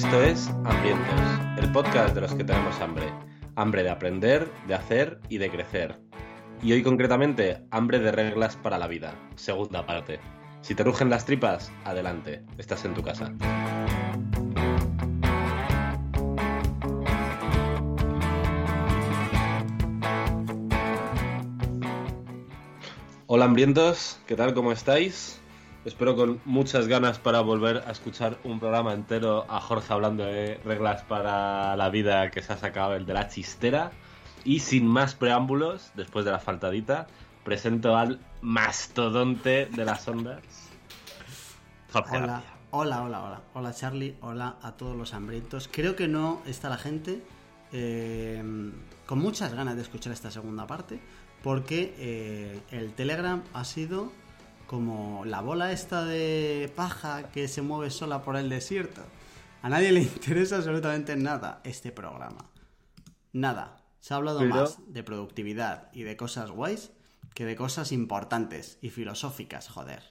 Esto es Hambrientos, el podcast de los que tenemos hambre. Hambre de aprender, de hacer y de crecer. Y hoy concretamente, hambre de reglas para la vida, segunda parte. Si te rugen las tripas, adelante, estás en tu casa. Hola hambrientos, ¿qué tal? ¿Cómo estáis? Espero con muchas ganas para volver a escuchar un programa entero a Jorge hablando de reglas para la vida que se ha sacado el de la chistera. Y sin más preámbulos, después de la faltadita, presento al mastodonte de las ondas. Jorge Hola, García. hola, hola, hola. Hola Charlie, hola a todos los hambrientos. Creo que no está la gente eh, con muchas ganas de escuchar esta segunda parte porque eh, el Telegram ha sido como la bola esta de paja que se mueve sola por el desierto. A nadie le interesa absolutamente nada este programa. Nada. Se ha hablado Pero- más de productividad y de cosas guays que de cosas importantes y filosóficas, joder.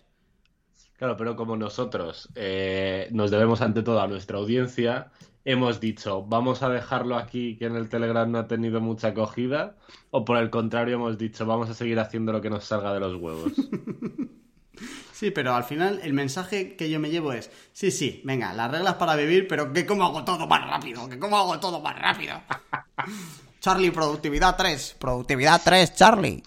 Claro, pero como nosotros eh, nos debemos ante todo a nuestra audiencia, hemos dicho, vamos a dejarlo aquí que en el Telegram no ha tenido mucha acogida, o por el contrario hemos dicho, vamos a seguir haciendo lo que nos salga de los huevos. Sí, pero al final el mensaje que yo me llevo es, sí, sí, venga, las reglas para vivir, pero que cómo hago todo más rápido, que cómo hago todo más rápido. Charlie, productividad 3, productividad 3, Charlie.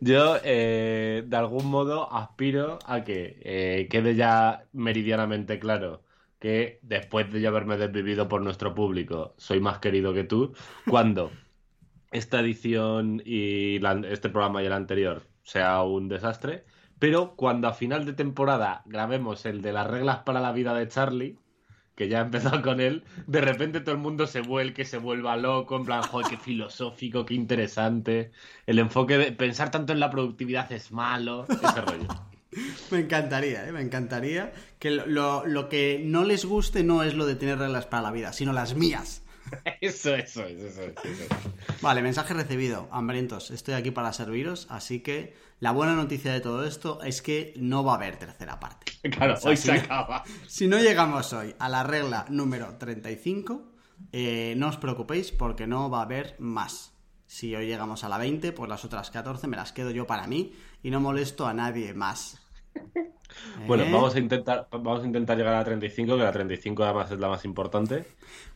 Yo, eh, de algún modo, aspiro a que eh, quede ya meridianamente claro que después de haberme desvivido por nuestro público, soy más querido que tú, cuando esta edición y este programa y el anterior sea un desastre, pero cuando a final de temporada grabemos el de las reglas para la vida de Charlie, que ya ha empezado con él, de repente todo el mundo se vuelque, se vuelva loco, en plan, joder, qué filosófico, qué interesante. El enfoque de pensar tanto en la productividad es malo, ese rollo. Me encantaría, ¿eh? me encantaría que lo, lo- que no les guste no es lo de tener reglas para la vida, sino las mías. Eso, eso, es, eso, es, eso. es. Vale, mensaje recibido, hambrientos, estoy aquí para serviros, así que la buena noticia de todo esto es que no va a haber tercera parte. Claro, O sea, hoy si se no- acaba. Si no llegamos hoy a la regla número 35, eh, no os preocupéis porque no va a haber más. Si hoy llegamos a la 20, pues las otras 14 me las quedo yo para mí y no molesto a nadie más. Bueno, ¿Eh? vamos a intentar, vamos a intentar llegar a la 35, que la 35 además es la más importante.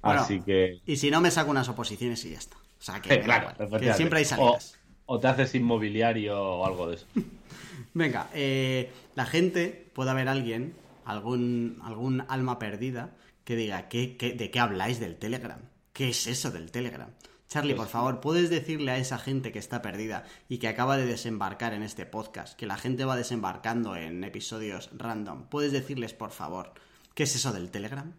Bueno, Así que. Y si no, me saco unas oposiciones y ya está. O sea, que, Claro, igual, que efectivamente. siempre hay o, salidas. o te haces inmobiliario o algo de eso. Venga, eh, la gente, puede haber alguien, algún, algún alma perdida, que diga, ¿qué, qué, de qué habláis del Telegram? ¿Qué es eso del Telegram? Charlie, por favor, ¿puedes decirle a esa gente que está perdida y que acaba de desembarcar en este podcast, que la gente va desembarcando en episodios random? ¿Puedes decirles, por favor, qué es eso del Telegram?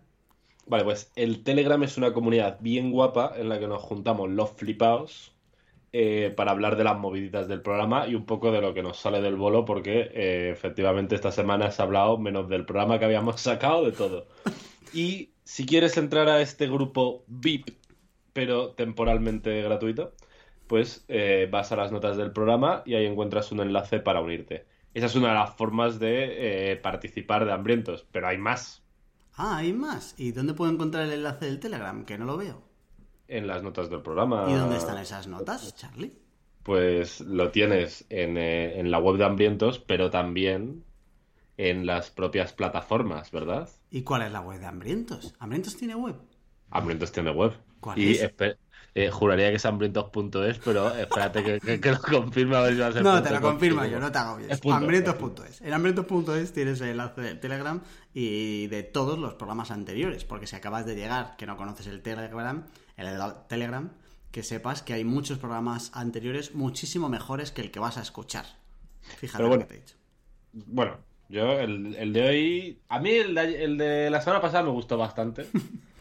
Vale, pues el Telegram es una comunidad bien guapa en la que nos juntamos los flipaos eh, para hablar de las moviditas del programa y un poco de lo que nos sale del bolo, porque eh, efectivamente esta semana se ha hablado menos del programa que habíamos sacado, de todo. Y si quieres entrar a este grupo VIP, pero temporalmente gratuito, pues eh, vas a las notas del programa y ahí encuentras un enlace para unirte. Esa es una de las formas de eh, participar de Hambrientos, pero hay más Ah, hay más. ¿Y dónde puedo encontrar el enlace del Telegram? Que no lo veo. en las notas del programa. ¿Y dónde están esas notas, Charlie? Pues lo tienes en, eh, en la web de Hambrientos, pero también en las propias plataformas, ¿verdad? ¿Y cuál es la web de Hambrientos? ¿Hambrientos tiene web? Hambrientos tiene web. ¿Cuál y es? eh, juraría que es hambrientos.es, pero espérate que, que- que lo confirme a ver si va a ser No, te lo confirmo yo, no te hago bien. Es punto, Hambrientos.es. En hambrientos.es tienes el enlace del Telegram y de todos los programas anteriores, porque si acabas de llegar que no conoces el Telegram, el Telegram, que sepas que hay muchos programas anteriores muchísimo mejores que el que vas a escuchar. Fíjate Pero lo bueno. que te he dicho. Bueno, yo el, el de hoy... A mí el de, el de la semana pasada me gustó bastante.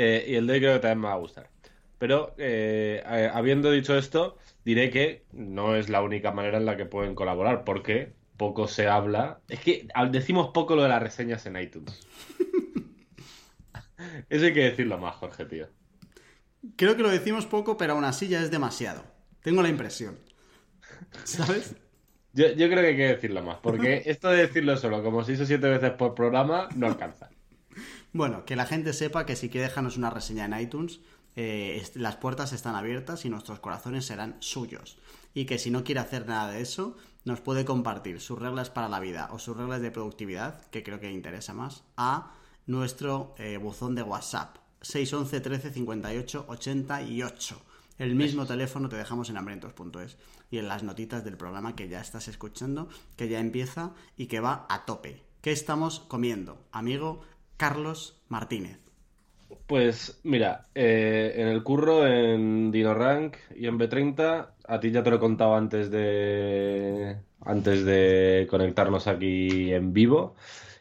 Eh, y el de hoy creo que también me va a gustar. Pero eh, habiendo dicho esto, diré que no es la única manera en la que pueden colaborar, porque poco se habla. Es que decimos poco lo de las reseñas en iTunes. Eso hay que decirlo más, Jorge, tío. Creo que lo decimos poco, pero aún así ya es demasiado. Tengo la impresión. ¿Sabes? Yo, creo que hay que decirlo más, porque esto de decirlo solo como 6 o 7 veces por programa no alcanza. Bueno, que la gente sepa que si quiere dejarnos una reseña en iTunes, eh, las puertas están abiertas y nuestros corazones serán suyos. Y que si no quiere hacer nada de eso, nos puede compartir sus reglas para la vida o sus reglas de productividad, que creo que interesa más, a nuestro eh, buzón de WhatsApp. 611 13 58 88. El mismo teléfono te dejamos en hambrientos.es y en las notitas del programa que ya estás escuchando, que ya empieza y que va a tope. ¿Qué estamos comiendo, amigo Carlos Martínez? Pues mira, eh, en el curro, en DinoRank y en B30, a ti ya te lo he contado antes de, antes de conectarnos aquí en vivo.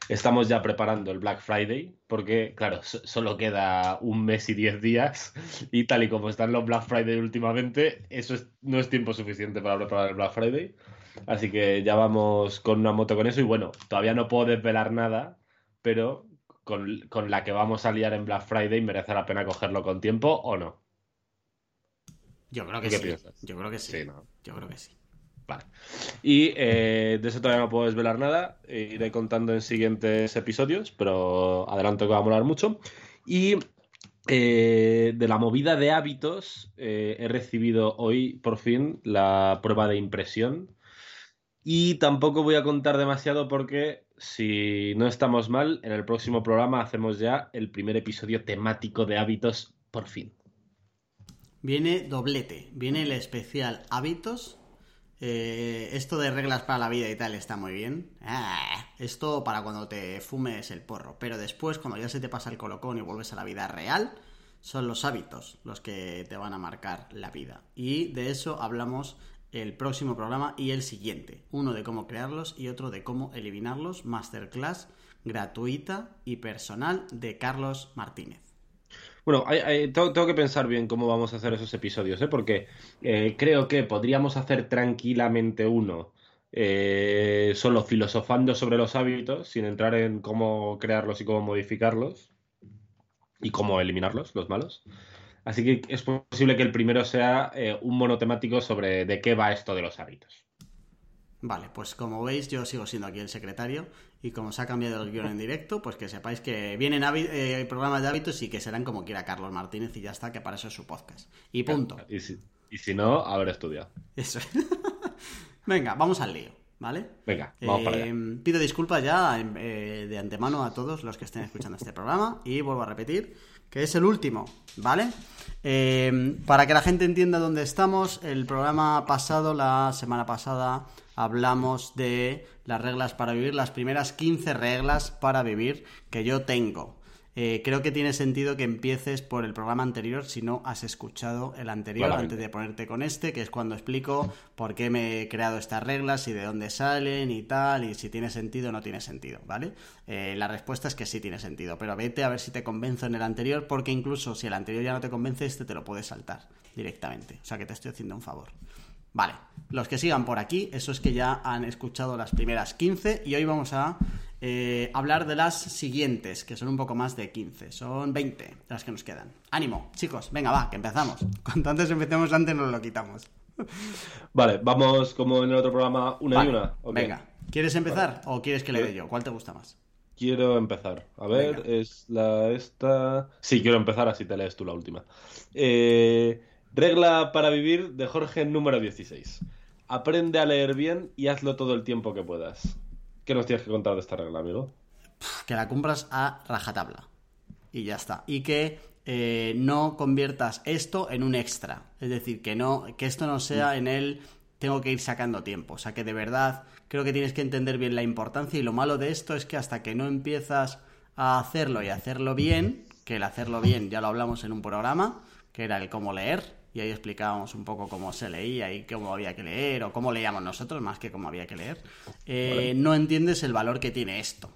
Estamos ya preparando el Black Friday, porque, claro, solo queda un mes y diez días, y tal y como están los Black Friday últimamente, eso no es tiempo suficiente para preparar el Black Friday. Así que ya vamos con una moto con eso, y bueno, todavía no puedo desvelar nada, pero con, la que vamos a liar en Black Friday, ¿merece la pena cogerlo con tiempo o no? Yo creo que sí. Yo creo que sí. Yo creo que sí. Vale. Y eh, de eso todavía no puedo desvelar nada. Iré contando en siguientes episodios, pero adelanto que va a molar mucho. Y eh, de la movida de hábitos, eh, he recibido hoy por fin la prueba de impresión. Y tampoco voy a contar demasiado porque si no estamos mal, en el próximo programa hacemos ya el primer episodio temático de hábitos por fin. Viene doblete, viene el especial hábitos. Eh, esto de reglas para la vida y tal está muy bien. Ah, esto para cuando te fumes el porro. Pero después, cuando ya se te pasa el colocón y vuelves a la vida real, son los hábitos los que te van a marcar la vida. Y de eso hablamos el próximo programa y el siguiente. Uno de cómo crearlos y otro de cómo eliminarlos. Masterclass gratuita y personal de Carlos Martínez. Bueno, tengo, que pensar bien cómo vamos a hacer esos episodios, ¿eh? porque eh, creo que podríamos hacer tranquilamente uno eh, solo filosofando sobre los hábitos, sin entrar en cómo crearlos y cómo modificarlos y cómo eliminarlos, los malos. Así que es posible que el primero sea eh, un monotemático sobre de qué va esto de los hábitos. Vale, pues como veis, yo sigo siendo aquí el secretario y como se ha cambiado el guion en directo, pues que sepáis que vienen eh, programas de hábitos y que serán como quiera Carlos Martínez y ya está, que para eso es su podcast. Y punto. Y si, y si no, haber estudiado. Eso. Venga, vamos al lío. ¿Vale? Venga, vamos para allá. Eh, pido disculpas ya de antemano a todos los que estén escuchando este programa y vuelvo a repetir que es el último, ¿vale? Eh, para que la gente entienda dónde estamos, el programa pasado, la semana pasada, hablamos de las reglas para vivir, las primeras 15 reglas para vivir que yo tengo. Eh, creo que tiene sentido que empieces por el programa anterior si no has escuchado el anterior antes de ponerte con este, que es cuando explico por qué me he creado estas reglas y de dónde salen y tal, y si tiene sentido o no tiene sentido, ¿vale? Eh, la respuesta es que sí tiene sentido, pero vete a ver si te convenzo en el anterior, porque incluso si el anterior ya no te convence, este te lo puedes saltar directamente. O sea que te estoy haciendo un favor. Vale, los que sigan por aquí, eso es que ya han escuchado las primeras 15 y hoy vamos a eh, hablar de las siguientes, que son un poco más de 15, son 20 las que nos quedan. Ánimo, chicos, venga, va, que empezamos. Cuanto antes empecemos, antes nos lo quitamos. Vale, vamos como en el otro programa, una y una. Venga, ¿quieres empezar o quieres que le dé yo? ¿Cuál te gusta más? Quiero empezar. A ver, es la esta. Sí, quiero empezar, así te lees tú la última. Eh, regla para vivir de Jorge número 16. Aprende a leer bien y hazlo todo el tiempo que puedas. ¿Qué nos tienes que contar de esta regla, amigo? Que la compras a rajatabla. Y ya está. Y que eh, no conviertas esto en un extra. Es decir, que no, que esto no sea en el tengo que ir sacando tiempo. O sea que de verdad creo que tienes que entender bien la importancia. Y lo malo de esto es que hasta que no empiezas a hacerlo y hacerlo bien, que el hacerlo bien ya lo hablamos en un programa, que era el cómo leer, y ahí explicábamos un poco cómo se leía y cómo había que leer o cómo leíamos nosotros más que cómo había que leer, eh, no entiendes el valor que tiene esto.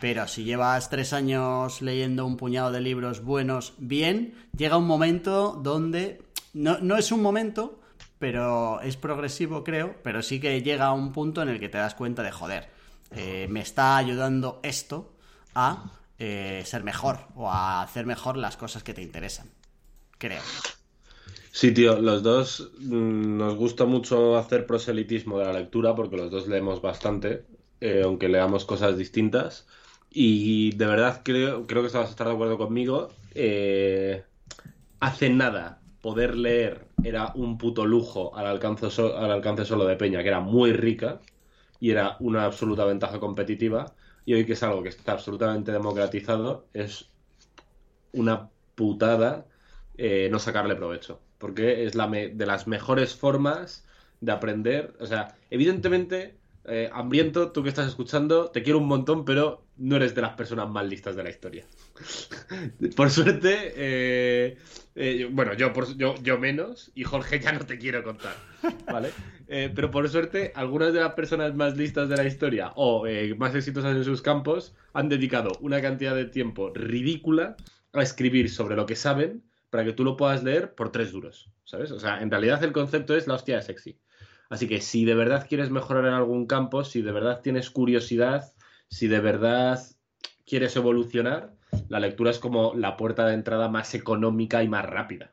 Pero si llevas tres años leyendo un puñado de libros buenos bien, llega un momento donde no, no es un momento, pero es progresivo, creo, pero sí que llega a un punto en el que te das cuenta de, joder, eh, me está ayudando esto a eh, ser mejor o a hacer mejor las cosas que te interesan. Creo. Sí, tío, los dos mm, nos gusta mucho hacer proselitismo de la lectura porque los dos leemos bastante, eh, aunque leamos cosas distintas. Y de verdad creo, creo que vas estar de acuerdo conmigo. hace nada poder leer era un puto lujo al alcance, al alcance solo de Peña, que era muy rica y era una absoluta ventaja competitiva. Y hoy que es algo que está absolutamente democratizado, es una putada eh, no sacarle provecho. Porque es la de las mejores formas de aprender. O sea, evidentemente eh, hambriento, tú que estás escuchando, te quiero un montón, pero no eres de las personas más listas de la historia. por suerte, eh, eh, bueno, yo, por, yo, yo menos, y Jorge ya no te quiero contar, ¿vale? pero por suerte, algunas de las personas más listas de la historia o más exitosas en sus campos han dedicado una cantidad de tiempo ridícula a escribir sobre lo que saben para que tú lo puedas leer por tres duros, ¿sabes? O sea, en realidad el concepto es la hostia de sexy. Así que si de verdad quieres mejorar en algún campo, si de verdad tienes curiosidad, si de verdad quieres evolucionar, la lectura es como la puerta de entrada más económica y más rápida.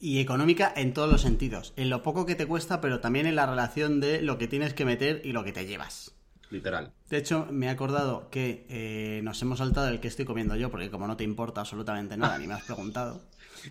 Y económica en todos los sentidos, en lo poco que te cuesta, pero también en la relación de lo que tienes que meter y lo que te llevas. Literal. De hecho, me he acordado que eh, nos hemos saltado el que estoy comiendo yo, porque como no te importa absolutamente nada, ni me has preguntado.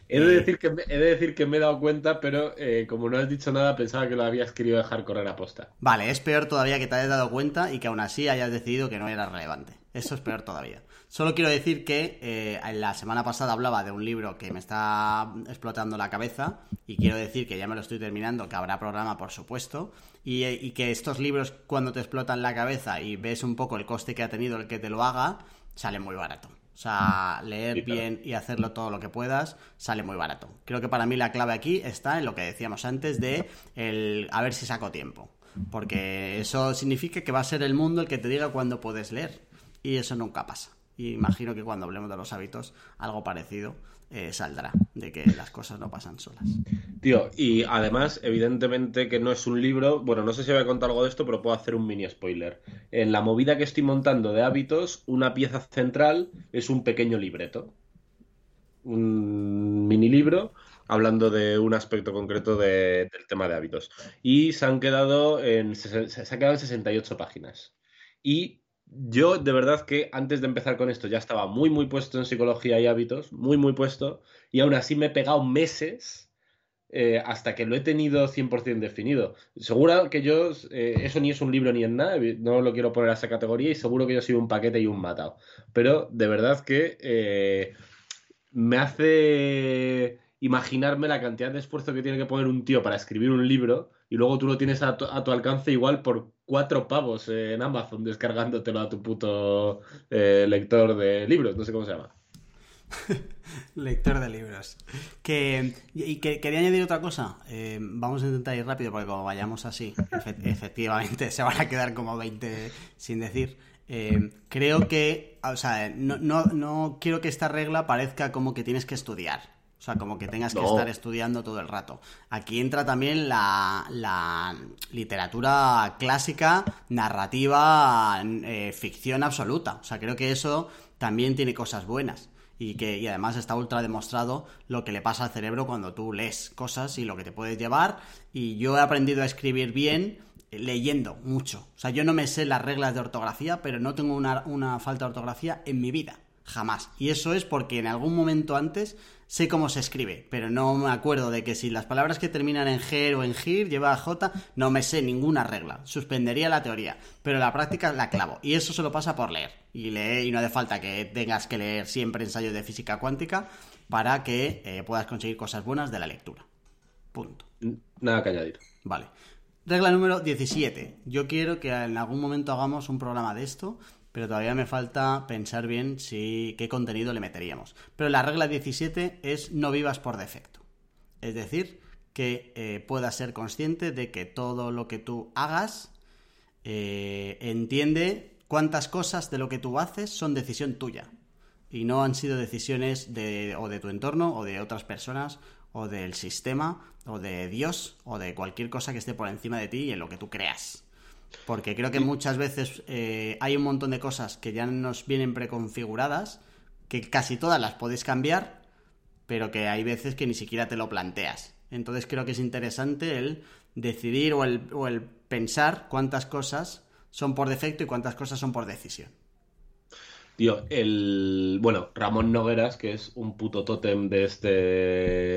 He de, decir que me, he de decir que me he dado cuenta, pero eh, como no has dicho nada, pensaba que lo habías querido dejar correr a posta. Vale, es peor todavía que te hayas dado cuenta y que aún así hayas decidido que no era relevante. Eso es peor todavía. Solo quiero decir que eh, la semana pasada hablaba de un libro que me está explotando la cabeza y quiero decir que ya me lo estoy terminando, que habrá programa por supuesto, y, y que estos libros cuando te explotan la cabeza y ves un poco el coste que ha tenido el que te lo haga, sale muy barato. O sea, leer bien y hacerlo todo lo que puedas sale muy barato. Creo que para mí la clave aquí está en lo que decíamos antes de el a ver si saco tiempo. Porque eso significa que va a ser el mundo el que te diga cuándo puedes leer. Y eso nunca pasa. Y imagino que cuando hablemos de los hábitos, algo parecido eh, saldrá, de que las cosas no pasan solas. Tío, y además, evidentemente que no es un libro, bueno, no sé si voy a contar algo de esto, pero puedo hacer un mini spoiler. En la movida que estoy montando de hábitos, una pieza central es un pequeño libreto. Un mini libro hablando de un aspecto concreto del tema de hábitos. Y se han quedado en, se, se ha quedado en 68 páginas. Y yo de verdad que antes de empezar con esto ya estaba muy, muy puesto en psicología y hábitos, muy, muy puesto, y aún así me he pegado meses eh, hasta que lo he tenido 100% definido. Seguro que yo, eh, eso ni es un libro ni en nada, no lo quiero poner a esa categoría y seguro que yo soy un paquete y un matado. Pero de verdad que eh, me hace imaginarme la cantidad de esfuerzo que tiene que poner un tío para escribir un libro y luego tú lo tienes a tu, alcance igual por cuatro pavos en Amazon descargándotelo a tu puto eh, lector de libros, no sé cómo se llama. lector de libros. Que, y que quería añadir otra cosa. Eh, vamos a intentar ir rápido porque como vayamos así, efectivamente se van a quedar como 20 sin decir. Eh, creo que, o sea, no, no, no quiero que esta regla parezca como que tienes que estudiar. O sea, como que tengas que estar estudiando todo el rato. Aquí entra también la, literatura clásica, narrativa, eh, ficción absoluta. O sea, creo que eso también tiene cosas buenas. Y que y además está ultra demostrado lo que le pasa al cerebro cuando tú lees cosas y lo que te puedes llevar. Y yo he aprendido a escribir bien leyendo mucho. O sea, yo no me sé las reglas de ortografía, pero no tengo una, una falta de ortografía en mi vida. Jamás. Y eso es porque en algún momento antes sé cómo se escribe, pero no me acuerdo de que si las palabras que terminan en G o en GIR lleva a J, no me sé ninguna regla. Suspendería la teoría, pero la práctica la clavo. Y eso se lo pasa por leer. Y leer, y no hace falta que tengas que leer siempre ensayos de física cuántica para que eh, puedas conseguir cosas buenas de la lectura. Punto. Nada que añadir. Vale. Regla número 17. Yo quiero que en algún momento hagamos un programa de esto pero todavía me falta pensar bien si qué contenido le meteríamos. Pero la regla 17 es no vivas por defecto. Es decir, que eh, puedas ser consciente de que todo lo que tú hagas eh, entiende cuántas cosas de lo que tú haces son decisión tuya y no han sido decisiones de, o de tu entorno o de otras personas o del sistema, o de Dios, o de cualquier cosa que esté por encima de ti y en lo que tú creas. Porque creo que muchas veces eh, hay un montón de cosas que ya nos vienen preconfiguradas, que casi todas las puedes cambiar, pero que hay veces que ni siquiera te lo planteas. Entonces creo que es interesante el decidir o el, o el pensar cuántas cosas son por defecto y cuántas cosas son por decisión. Tío, el. Bueno, Ramón Nogueras, que es un puto tótem de este,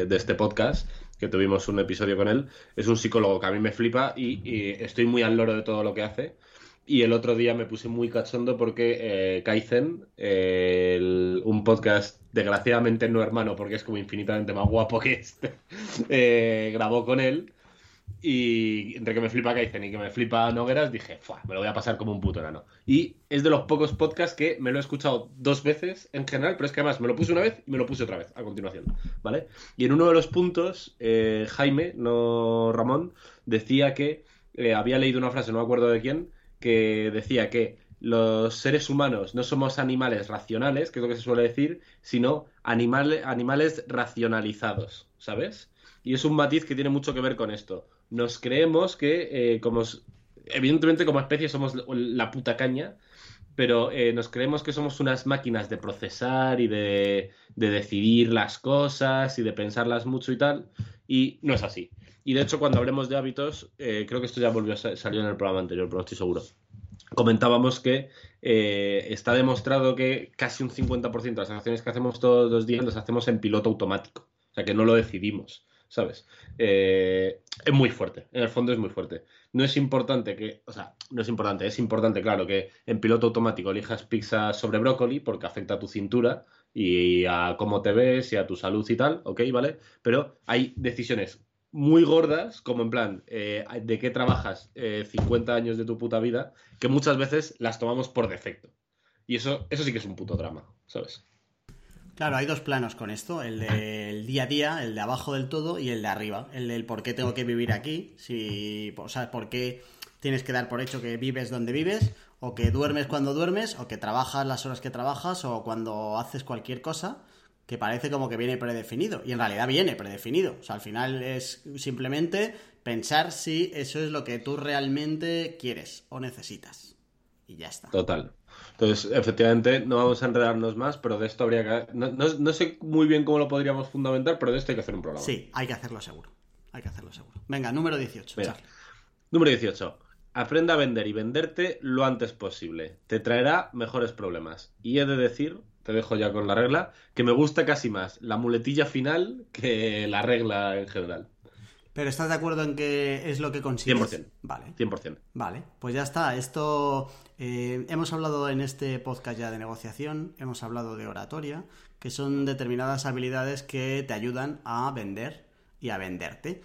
de este podcast, que tuvimos un episodio con él, es un psicólogo que a mí me flipa y, estoy muy al loro de todo lo que hace. Y el otro día me puse muy cachondo porque eh, Kaizen, un podcast desgraciadamente no hermano, porque es como infinitamente más guapo que este, eh, grabó con él. Y entre que me flipa Kaizen y que me flipa Nogueras, dije, me lo voy a pasar como un puto enano. Y es de los pocos podcasts que me lo he escuchado dos veces en general, pero es que además me lo puse una vez y me lo puse otra vez a continuación, ¿vale? Y en uno de los puntos, eh, Jaime, no Ramón, decía que eh, había leído una frase, no me acuerdo de quién, que decía que los seres humanos no somos animales racionales, que es lo que se suele decir, sino animales racionalizados, ¿sabes? Y es un matiz que tiene mucho que ver con esto nos creemos que, eh, como evidentemente como especie somos la puta caña, pero eh, nos creemos que somos unas máquinas de procesar y de, decidir las cosas y de pensarlas mucho y tal, y no es así. Y de hecho, cuando hablemos de hábitos, eh, creo que esto ya volvió a salir en el programa anterior, pero no estoy seguro. Comentábamos que está demostrado que casi un 50% de las acciones que hacemos todos los días las hacemos en piloto automático. O sea, que no lo decidimos. ¿Sabes? Eh, es muy fuerte, en el fondo es muy fuerte. No es importante que, o sea, no es importante, es importante, claro, que en piloto automático elijas pizza sobre brócoli porque afecta a tu cintura y a cómo te ves y a tu salud y tal, ¿ok? ¿Vale? Pero hay decisiones muy gordas, como en plan, eh, de qué trabajas 50 eh, años de tu puta vida, que muchas veces las tomamos por defecto. Y eso, eso sí que es un puto drama, ¿sabes? Claro, hay dos planos con esto, el del día a día, el de abajo del todo y el de arriba, el del por qué tengo que vivir aquí, si, o sea, por qué tienes que dar por hecho que vives donde vives, o que duermes cuando duermes, o que trabajas las horas que trabajas, o cuando haces cualquier cosa, que parece como que viene predefinido, y en realidad viene predefinido, o sea, al final es simplemente pensar si eso es lo que tú realmente quieres o necesitas, y ya está. Total. Entonces, efectivamente, no vamos a enredarnos más, pero de esto habría que... No, sé muy bien cómo lo podríamos fundamentar, pero de esto hay que hacer un programa. Sí, hay que hacerlo seguro. Hay que hacerlo seguro. Venga, número 18. Número 18. Aprenda a vender y venderte lo antes posible. Te traerá mejores problemas. Y he de decir, te dejo ya con la regla, que me gusta casi más la muletilla final que la regla en general. Pero ¿estás de acuerdo en que es lo que consigues? 100%. Vale. 100%. Vale, pues ya está. Esto eh, hemos hablado en este podcast ya de negociación, hemos hablado de oratoria, que son determinadas habilidades que te ayudan a vender y a venderte.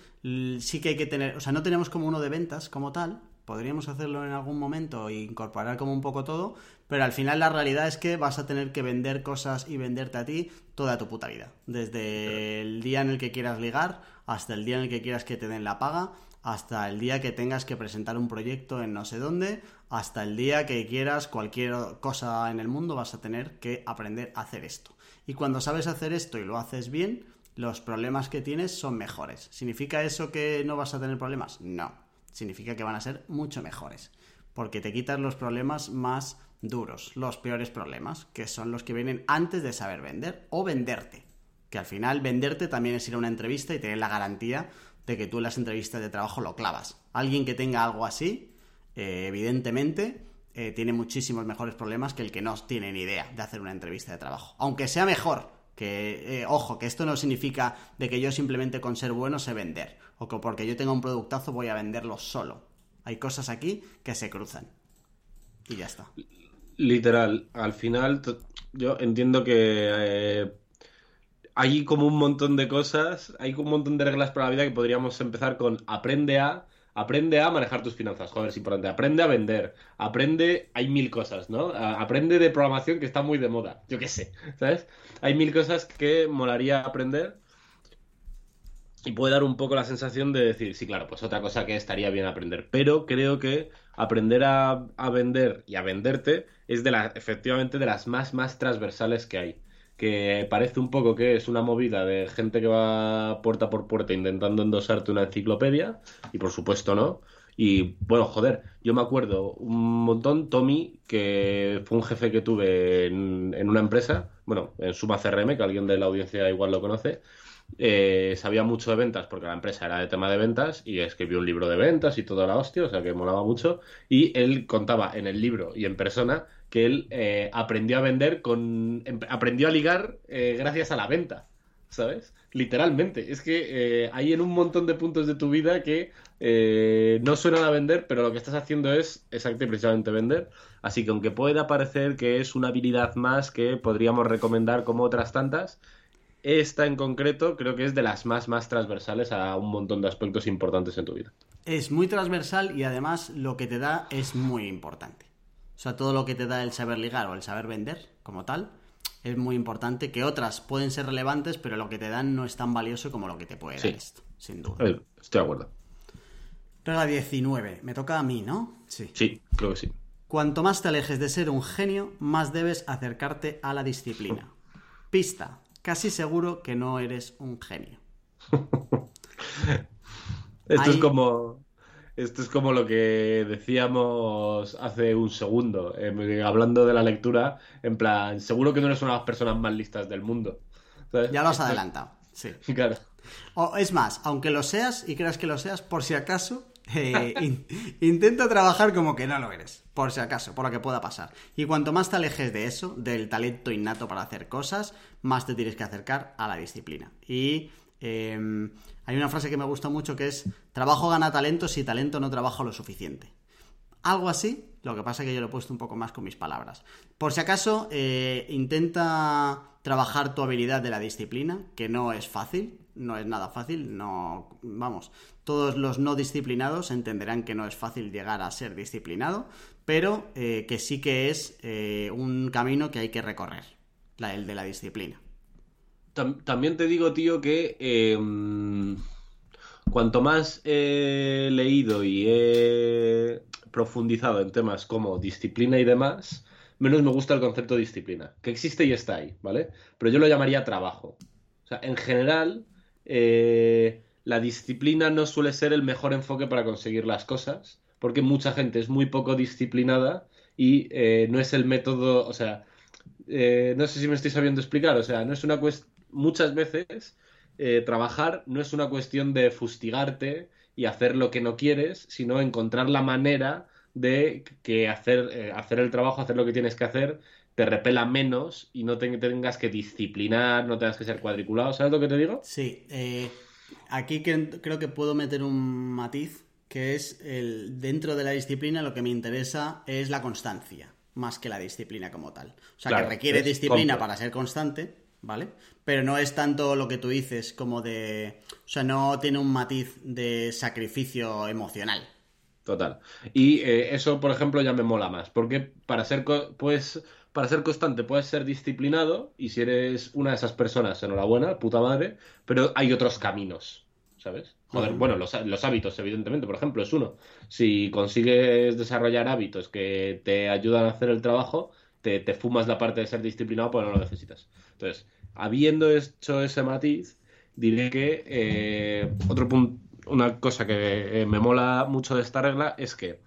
Sí que hay que tener, o sea, no tenemos como uno de ventas como tal, podríamos hacerlo en algún momento e incorporar como un poco todo, pero al final la realidad es que vas a tener que vender cosas y venderte a ti toda tu puta vida. Desde el día en el que quieras ligar hasta el día en el que quieras que te den la paga, hasta el día que tengas que presentar un proyecto en no sé dónde, hasta el día que quieras cualquier cosa en el mundo vas a tener que aprender a hacer esto. Y cuando sabes hacer esto y lo haces bien, los problemas que tienes son mejores. ¿Significa eso que no vas a tener problemas? No. Significa que van a ser mucho mejores. Porque te quitas los problemas más duros, los peores problemas, que son los que vienen antes de saber vender o venderte. Que al final venderte también es ir a una entrevista y tener la garantía de que tú en las entrevistas de trabajo lo clavas. Alguien que tenga algo así, eh, evidentemente, eh, tiene muchísimos mejores problemas que el que no tiene ni idea de hacer una entrevista de trabajo. Aunque sea mejor, que, eh, ojo, que esto no significa de que yo simplemente con ser bueno sé vender, o que porque yo tenga un productazo voy a venderlo solo. Hay cosas aquí que se cruzan. Y ya está. Literal, al final yo entiendo que hay como un montón de cosas, hay un montón de reglas para la vida que podríamos empezar con aprende a, aprende a manejar tus finanzas, joder, es importante, aprende a vender, aprende, hay mil cosas, ¿no? Aprende de programación que está muy de moda, yo qué sé, ¿sabes? Hay mil cosas que molaría aprender y puede dar un poco la sensación de decir, sí, claro, pues otra cosa que estaría bien aprender, pero creo que aprender a, a vender y a venderte es de la, efectivamente de las más, más transversales que hay que parece un poco que es una movida de gente que va puerta por puerta intentando endosarte una enciclopedia, y por supuesto no. Y bueno, joder, yo me acuerdo un montón, Tommy, que fue un jefe que tuve en, en una empresa, bueno, en Suma CRM, que alguien de la audiencia igual lo conoce, eh, sabía mucho de ventas porque la empresa era de tema de ventas y escribió un libro de ventas y toda la hostia, o sea que molaba mucho. Y él contaba en el libro y en persona que él eh, aprendió a vender con. em- aprendió a ligar eh, gracias a la venta, ¿sabes? Literalmente. Es que eh, hay en un montón de puntos de tu vida que no suenan a vender, pero lo que estás haciendo es exactamente precisamente vender. Así que aunque pueda parecer que es una habilidad más que podríamos recomendar como otras tantas, esta en concreto creo que es de las más, más transversales a un montón de aspectos importantes en tu vida. Es muy transversal y además lo que te da es muy importante. O sea, todo lo que te da el saber ligar o el saber vender, como tal, es muy importante. Que otras pueden ser relevantes, pero lo que te dan no es tan valioso como lo que te puede dar Sí. esto, sin duda. Eh, Estoy de acuerdo. Regla 19. Me toca a mí, ¿no? Sí. Sí, creo que sí. Cuanto más te alejes de ser un genio, más debes acercarte a la disciplina. Pista. Casi seguro que no eres un genio. Esto Ahí- es como. Esto es como lo que decíamos hace un segundo, eh, hablando de la lectura, en plan, seguro que no eres una de las personas más listas del mundo. ¿sabes? Ya lo has adelantado. Sí. Claro. O es más, aunque lo seas y creas que lo seas, por si acaso, eh, in- intenta trabajar como que no lo eres. Por si acaso, por lo que pueda pasar. Y cuanto más te alejes de eso, del talento innato para hacer cosas, más te tienes que acercar a la disciplina. Y eh, hay una frase que me gusta mucho que es, trabajo gana talento si talento no trabaja lo suficiente. Algo así, lo que pasa es que yo lo he puesto un poco más con mis palabras. Por si acaso, eh, intenta trabajar tu habilidad de la disciplina, que no es fácil, no es nada fácil, no, vamos, todos los no disciplinados entenderán que no es fácil llegar a ser disciplinado, pero eh, que sí que es eh, un camino que hay que recorrer, el de la disciplina. Tam- También te digo, tío, que eh, cuanto más he leído y he profundizado en temas como disciplina y demás, menos me gusta el concepto de disciplina, que existe y está ahí, ¿vale? Pero yo lo llamaría trabajo. O sea, en general, eh, la disciplina no suele ser el mejor enfoque para conseguir las cosas, porque mucha gente es muy poco disciplinada y eh, no es el método, o sea, eh, no sé si me estoy sabiendo explicar, o sea, no es una cuestión, muchas veces eh, trabajar no es una cuestión de fustigarte y hacer lo que no quieres, sino encontrar la manera de que hacer, eh, hacer el trabajo, hacer lo que tienes que hacer, te repela menos y no te tengas que disciplinar, no tengas que ser cuadriculado, ¿sabes lo que te digo? Sí, eh, aquí cre- creo que puedo meter un matiz que es el dentro de la disciplina lo que me interesa es la constancia más que la disciplina como tal. O sea, Claro, que requiere disciplina para ser constante, ¿vale? Pero no es tanto lo que tú dices como de, o sea, no tiene un matiz de sacrificio emocional. Total. Y eh, eso, por ejemplo, ya me mola más, porque para ser, pues, para ser constante puedes ser disciplinado y si eres una de esas personas, enhorabuena, puta madre, pero hay otros caminos, ¿sabes? Joder, bueno, los, há- los hábitos, evidentemente, por ejemplo, es uno. Si consigues desarrollar hábitos que te ayudan a hacer el trabajo, te, te fumas la parte de ser disciplinado porque no lo necesitas. Entonces, habiendo hecho ese matiz, diré que eh, otro punto, una cosa que eh, me mola mucho de esta regla es que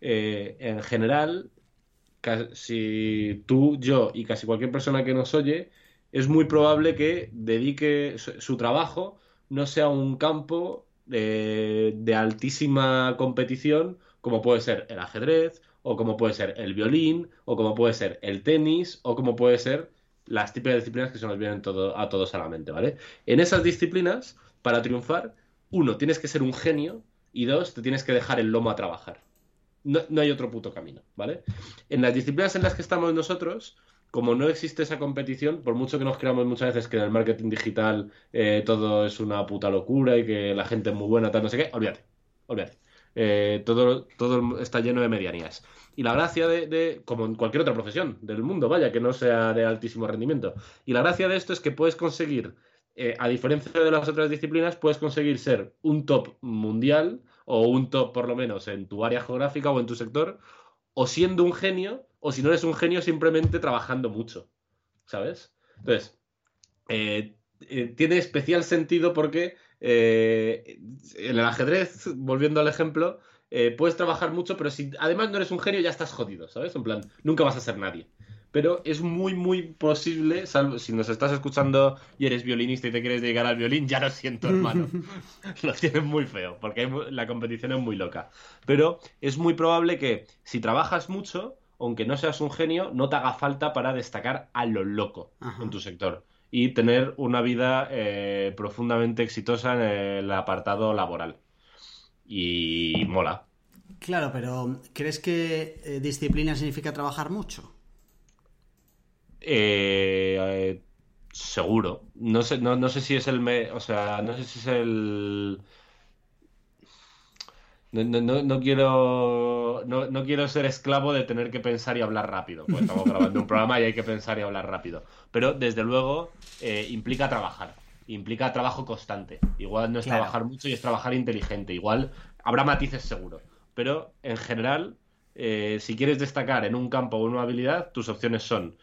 eh, en general, si tú, yo y casi cualquier persona que nos oye, es muy probable que dedique su, trabajo no sea un campo eh, de altísima competición como puede ser el ajedrez o como puede ser el violín o como puede ser el tenis o como puede ser las típicas disciplinas que se nos vienen a todos a la mente, ¿vale? En esas disciplinas, para triunfar, uno, tienes que ser un genio y dos, te tienes que dejar el lomo a trabajar. No, hay otro puto camino, ¿vale? En las disciplinas en las que estamos nosotros, como no existe esa competición, por mucho que nos creamos muchas veces que en el marketing digital eh, todo es una puta locura y que la gente es muy buena, tal, no sé qué, olvídate, olvídate. Eh, todo, todo está lleno de medianías. Y la gracia de, de, como en cualquier otra profesión del mundo, vaya, que no sea de altísimo rendimiento. Y la gracia de esto es que puedes conseguir, eh, a diferencia de las otras disciplinas, puedes conseguir ser un top mundial o un top por lo menos en tu área geográfica o en tu sector, o siendo un genio, o si no eres un genio, simplemente trabajando mucho, ¿sabes? Entonces, eh, eh, tiene especial sentido porque eh, en el ajedrez, volviendo al ejemplo, puedes trabajar mucho, pero si además no eres un genio, ya estás jodido, ¿sabes? En plan, nunca vas a ser nadie pero es muy, muy posible, salvo si nos estás escuchando y eres violinista y te quieres llegar al violín, ya lo siento, hermano. lo tienes muy feo, porque la competición es muy loca. Pero es muy probable que si trabajas mucho, aunque no seas un genio, no te haga falta para destacar a lo loco en tu sector y tener una vida eh, profundamente exitosa en el apartado laboral. Y mola. Claro, pero ¿crees que eh, disciplina significa trabajar mucho? Eh, seguro. No sé, no, sé si es el. o sea, no sé si es el. No, quiero no, quiero ser esclavo de tener que pensar y hablar rápido. Pues estamos grabando un programa y hay que pensar y hablar rápido. Pero desde luego eh, implica trabajar. Implica trabajo constante. Igual no es trabajar mucho y es trabajar inteligente. Igual habrá matices seguro. Pero en general, eh, si quieres destacar en un campo o una habilidad, tus opciones son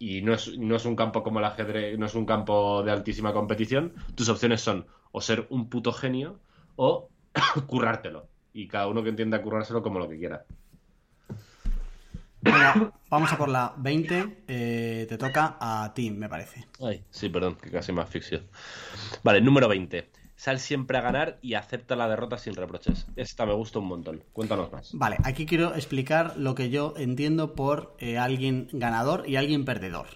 y no es, no es un campo como el ajedrez, no es un campo de altísima competición, tus opciones son o ser un puto genio o currártelo. Y cada uno que entienda currárselo como lo que quiera. vamos a por la 20. Eh, te toca a ti, me parece. Ay, sí, perdón, que casi me asfixio. Vale, número 20 sal siempre a ganar y acepta la derrota sin reproches. Esta me gusta un montón. Cuéntanos más. Vale, aquí quiero explicar lo que yo entiendo por eh, alguien ganador y alguien perdedor.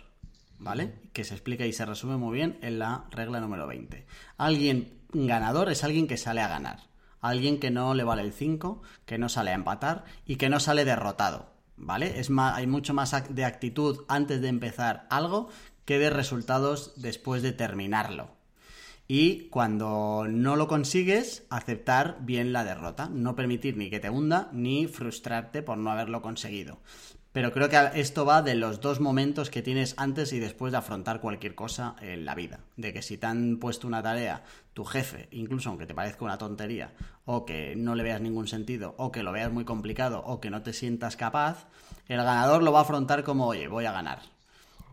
¿Vale? Que se explica y se resume muy bien en la regla número 20. Alguien ganador es alguien que sale a ganar. Alguien que no le vale el 5, que no sale a empatar y que no sale derrotado. ¿Vale? Es más, hay mucho más de actitud antes de empezar algo que de resultados después de terminarlo y cuando no lo consigues, aceptar bien la derrota, no permitir ni que te hunda ni frustrarte por no haberlo conseguido. Pero creo que esto va de los dos momentos que tienes antes y después de afrontar cualquier cosa en la vida. De que si te han puesto una tarea, tu jefe, incluso aunque te parezca una tontería, o que no le veas ningún sentido, o que lo veas muy complicado, o que no te sientas capaz, el ganador lo va a afrontar como, oye, voy a ganar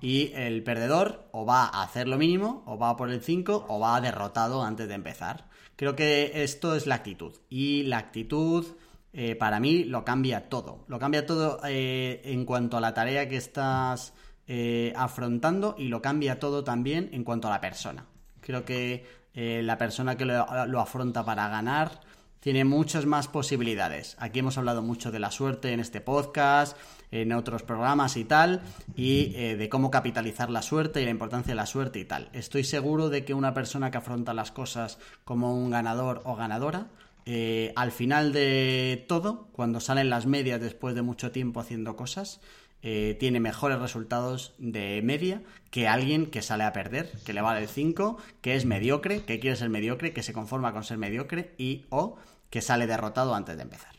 y el perdedor o va a hacer lo mínimo, o va por el 5, o va derrotado antes de empezar. Creo que esto es la actitud. Y la actitud, eh, para mí, lo cambia todo. Lo cambia todo eh, en cuanto a la tarea que estás eh, afrontando y lo cambia todo también en cuanto a la persona. Creo que la persona que lo afronta para ganar tiene muchas más posibilidades. Aquí hemos hablado mucho de la suerte en este podcast, en otros programas y tal, y eh, de cómo capitalizar la suerte y la importancia de la suerte y tal. Estoy seguro de que una persona que afronta las cosas como un ganador o ganadora, eh, al final de todo, cuando salen las medias después de mucho tiempo haciendo cosas, eh, tiene mejores resultados de media que alguien que sale a perder, que le vale el 5, que es mediocre, que quiere ser mediocre, que se conforma con ser mediocre y o que sale derrotado antes de empezar.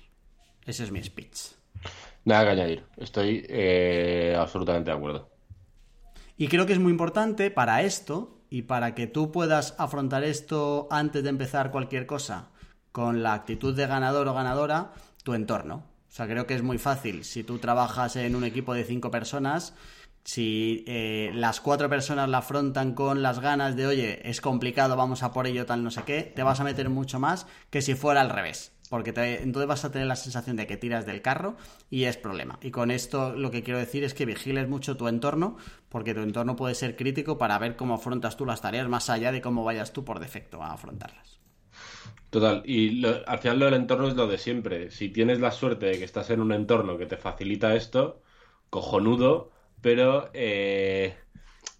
Ese es mi speech. Nada que añadir. Estoy eh, absolutamente de acuerdo. Y creo que es muy importante para esto y para que tú puedas afrontar esto antes de empezar cualquier cosa con la actitud de ganador o ganadora, tu entorno. O sea, creo que es muy fácil. Si tú trabajas en un equipo de cinco personas, si eh, las cuatro personas la afrontan con las ganas de, oye, es complicado, vamos a por ello, tal, no sé qué, te vas a meter mucho más que si fuera al revés porque entonces vas a tener la sensación de que tiras del carro y es problema. Y con esto lo que quiero decir es que vigiles mucho tu entorno, porque tu entorno puede ser crítico para ver cómo afrontas tú las tareas más allá de cómo vayas tú por defecto a afrontarlas. Total, y al final lo del entorno es lo de siempre. Si tienes la suerte de que estás en un entorno que te facilita esto, cojonudo, pero eh,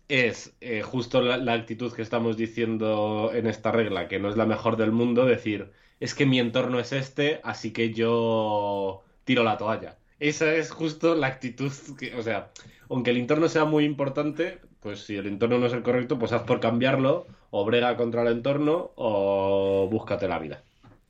es eh, justo la actitud que estamos diciendo en esta regla, que no es la mejor del mundo, decir, es que mi entorno es este, así que yo tiro la toalla. Esa es justo la actitud que, o sea, aunque el entorno sea muy importante, pues si el entorno no es el correcto, pues haz por cambiarlo, o brega contra el entorno, o búscate la vida.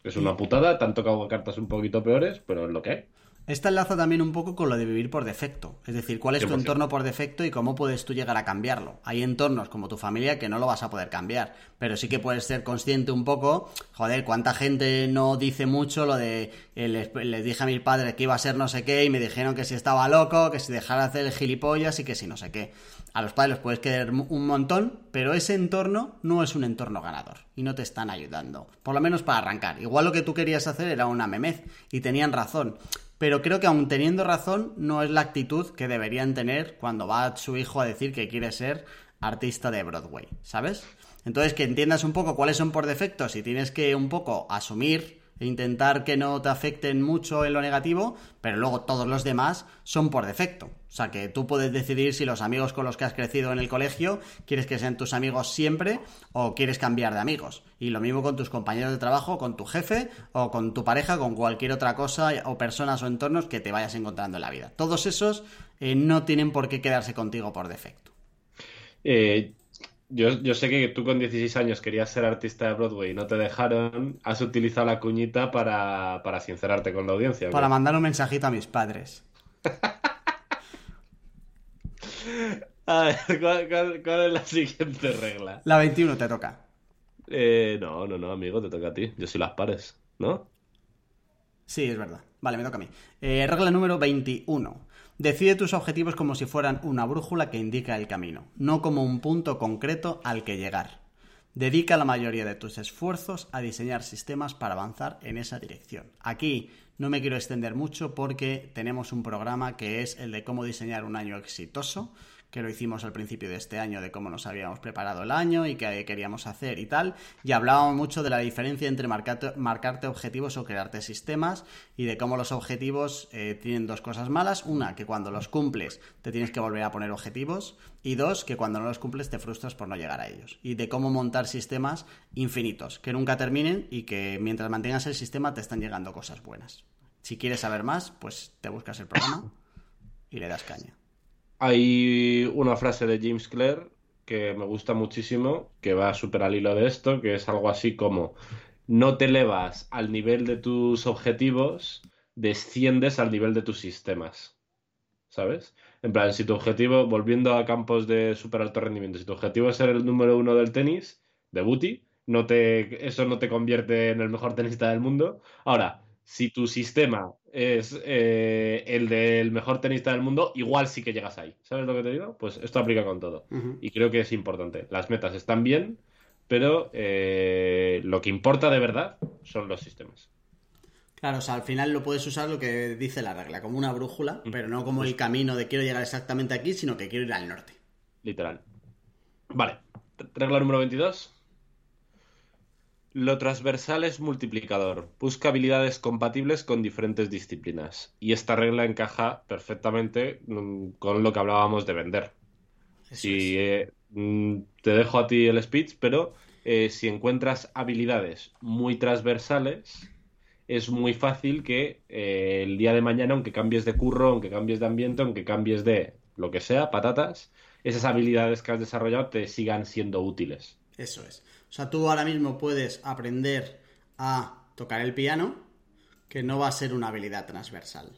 Es una putada, te han tocado cartas un poquito peores, pero es lo que hay. Esta enlaza también un poco con lo de vivir por defecto. Es decir, cuál es tu 100%. entorno por defecto y cómo puedes tú llegar a cambiarlo. Hay entornos como tu familia que no lo vas a poder cambiar, pero sí que puedes ser consciente un poco, joder, cuánta gente no dice mucho lo de, eh, les, les dije a mis padres que iba a ser no sé qué y me dijeron que si estaba loco, que si dejara de hacer el gilipollas y que si no sé qué. A los padres los puedes querer un montón, pero ese entorno no es un entorno ganador y no te están ayudando. Por lo menos para arrancar. Igual lo que tú querías hacer era una memez y tenían razón. Pero creo que aun teniendo razón, no es la actitud que deberían tener cuando va su hijo a decir que quiere ser artista de Broadway, ¿sabes? Entonces que entiendas un poco cuáles son por defectos y tienes que un poco asumir intentar que no te afecten mucho en lo negativo, pero luego todos los demás son por defecto. O sea que tú puedes decidir si los amigos con los que has crecido en el colegio quieres que sean tus amigos siempre o quieres cambiar de amigos. Y lo mismo con tus compañeros de trabajo, con tu jefe o con tu pareja, con cualquier otra cosa o personas o entornos que te vayas encontrando en la vida. Todos esos eh, no tienen por qué quedarse contigo por defecto. Eh, yo, yo sé que tú con 16 años querías ser artista de Broadway y no te dejaron. Has utilizado la cuñita para, para sincerarte con la audiencia. Para mandar un mensajito a mis padres. A ver, ¿cuál, cuál- cuál es la siguiente regla? La 21 te toca. Eh, no, no, no, amigo, te toca a ti. Yo soy las pares, ¿no? Sí, es verdad. Vale, me toca a mí. Eh, regla número 21. Decide tus objetivos como si fueran una brújula que indica el camino, no como un punto concreto al que llegar. Dedica la mayoría de tus esfuerzos a diseñar sistemas para avanzar en esa dirección. Aquí no me quiero extender mucho porque tenemos un programa que es el de cómo diseñar un año exitoso, que lo hicimos al principio de este año de cómo nos habíamos preparado el año y qué queríamos hacer y tal, y hablábamos mucho de la diferencia entre marcarte, objetivos o crearte sistemas y de cómo los objetivos eh, tienen dos cosas malas, una, que cuando los cumples te tienes que volver a poner objetivos y dos, que cuando no los cumples te frustras por no llegar a ellos y de cómo montar sistemas infinitos, que nunca terminen y que mientras mantengas el sistema te están llegando cosas buenas. Si quieres saber más, pues te buscas el programa y le das caña. Hay una frase de James Clear que me gusta muchísimo, que va súper al hilo de esto, que es algo así como, no te elevas al nivel de tus objetivos, desciendes al nivel de tus sistemas. ¿Sabes? En plan, si tu objetivo, volviendo a campos de súper alto rendimiento, si tu objetivo es ser el número uno del tenis, de booty, no te, eso no te convierte en el mejor tenista del mundo. Ahora, si tu sistema es eh, el del mejor tenista del mundo, igual sí que llegas ahí. ¿Sabes lo que te digo? Pues esto aplica con todo. Y creo que es importante. Las metas están bien, pero eh, lo que importa de verdad son los sistemas. Claro, o sea, al final lo puedes usar lo que dice la regla, como una brújula, pero no como el camino de quiero llegar exactamente aquí, sino que quiero ir al norte. Literal. Vale. Regla número 22. Lo transversal es multiplicador. Busca habilidades compatibles con diferentes disciplinas. Y esta regla encaja perfectamente mm, con lo que hablábamos de vender. Eso Si es. eh, mm, te dejo a ti el speech, pero eh, si encuentras habilidades muy transversales, es muy fácil que eh, el día de mañana, aunque cambies de curro, aunque cambies de ambiente, aunque cambies de lo que sea, patatas, esas habilidades que has desarrollado te sigan siendo útiles. Eso es. O sea, tú ahora mismo puedes aprender a tocar el piano, que no va a ser una habilidad transversal,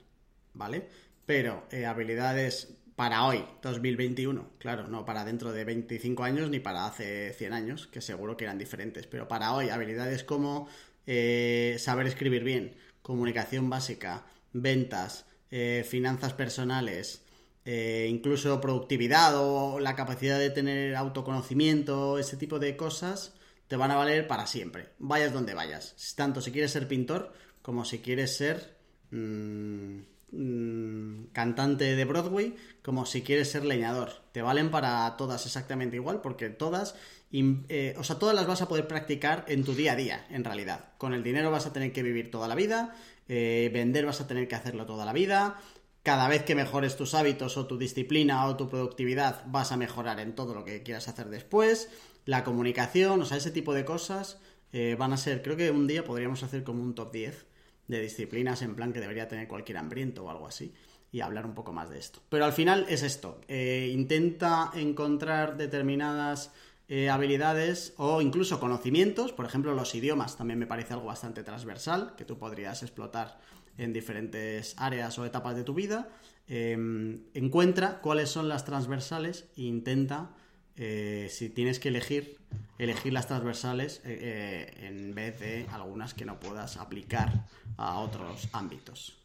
¿vale? Pero eh, habilidades para hoy, 2021, claro, no para dentro de 25 años ni para hace 100 años, que seguro que eran diferentes, pero para hoy, habilidades como eh, saber escribir bien, comunicación básica, ventas, eh, finanzas personales, incluso productividad o la capacidad de tener autoconocimiento, ese tipo de cosas, te van a valer para siempre. Vayas donde vayas. Tanto si quieres ser pintor como si quieres ser mm, mm, cantante de Broadway, como si quieres ser leñador. Te valen para todas exactamente igual porque todas... eh, o sea, todas las vas a poder practicar en tu día a día, en realidad. Con el dinero vas a tener que vivir toda la vida, eh, vender vas a tener que hacerlo toda la vida, cada vez que mejores tus hábitos o tu disciplina o tu productividad vas a mejorar en todo lo que quieras hacer después. La comunicación, o sea, ese tipo de cosas eh, van a ser, creo que un día podríamos hacer como un top 10 de disciplinas en plan que debería tener cualquier hambriento o algo así y hablar un poco más de esto. Pero al final es esto, eh, intenta encontrar determinadas eh, habilidades o incluso conocimientos, por ejemplo los idiomas también me parece algo bastante transversal que tú podrías explotar en diferentes áreas o etapas de tu vida. Em, encuentra cuáles son las transversales e intenta, eh, si tienes que elegir, elegir las transversales eh, eh, en vez de algunas que no puedas aplicar a otros ámbitos.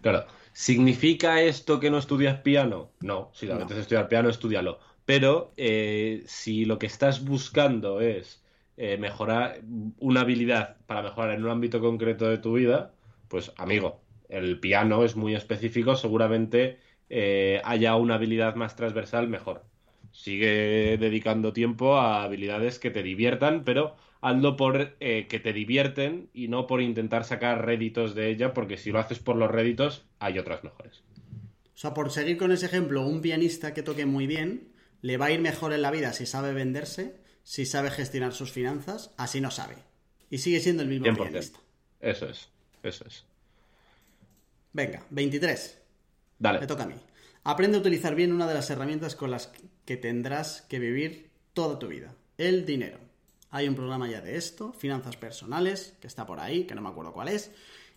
Claro, ¿significa esto que no estudias piano? No, si apetece estudiar piano, estudialo. Pero si lo que estás buscando es mejorar una habilidad para mejorar en un ámbito concreto de tu vida, pues amigo, el piano es muy específico, seguramente eh, haya una habilidad más transversal mejor. Sigue dedicando tiempo a habilidades que te diviertan, pero hazlo por eh, que te divierten y no por intentar sacar réditos de ella, porque si lo haces por los réditos, hay otras mejores. O sea, por seguir con ese ejemplo, un pianista que toque muy bien, le va a ir mejor en la vida si sabe venderse, si sabe gestionar sus finanzas, así no sabe. Y sigue siendo el mismo pianista. Eso es, eso es. Venga, 23. Dale. Me toca a mí. Aprende a utilizar bien una de las herramientas con las que tendrás que vivir toda tu vida. El dinero. Hay un programa ya de esto, Finanzas Personales, que está por ahí, que no me acuerdo cuál es,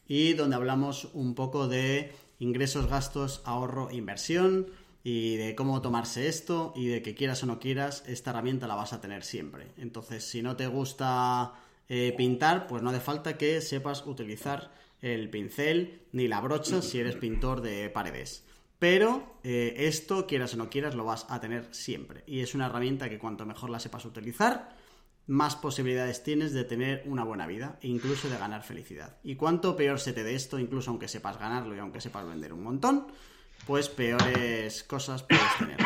y donde hablamos un poco de ingresos, gastos, ahorro, inversión, y de cómo tomarse esto, y de que quieras o no quieras, esta herramienta la vas a tener siempre. Entonces, si no te gusta eh, pintar, pues no hace falta que sepas utilizar el pincel ni la brocha si eres pintor de paredes. Pero eh, esto, quieras o no quieras, lo vas a tener siempre. Y es una herramienta que cuanto mejor la sepas utilizar, más posibilidades tienes de tener una buena vida e incluso de ganar felicidad. Y cuanto peor se te dé esto, incluso aunque sepas ganarlo y aunque sepas vender un montón, pues peores cosas puedes tener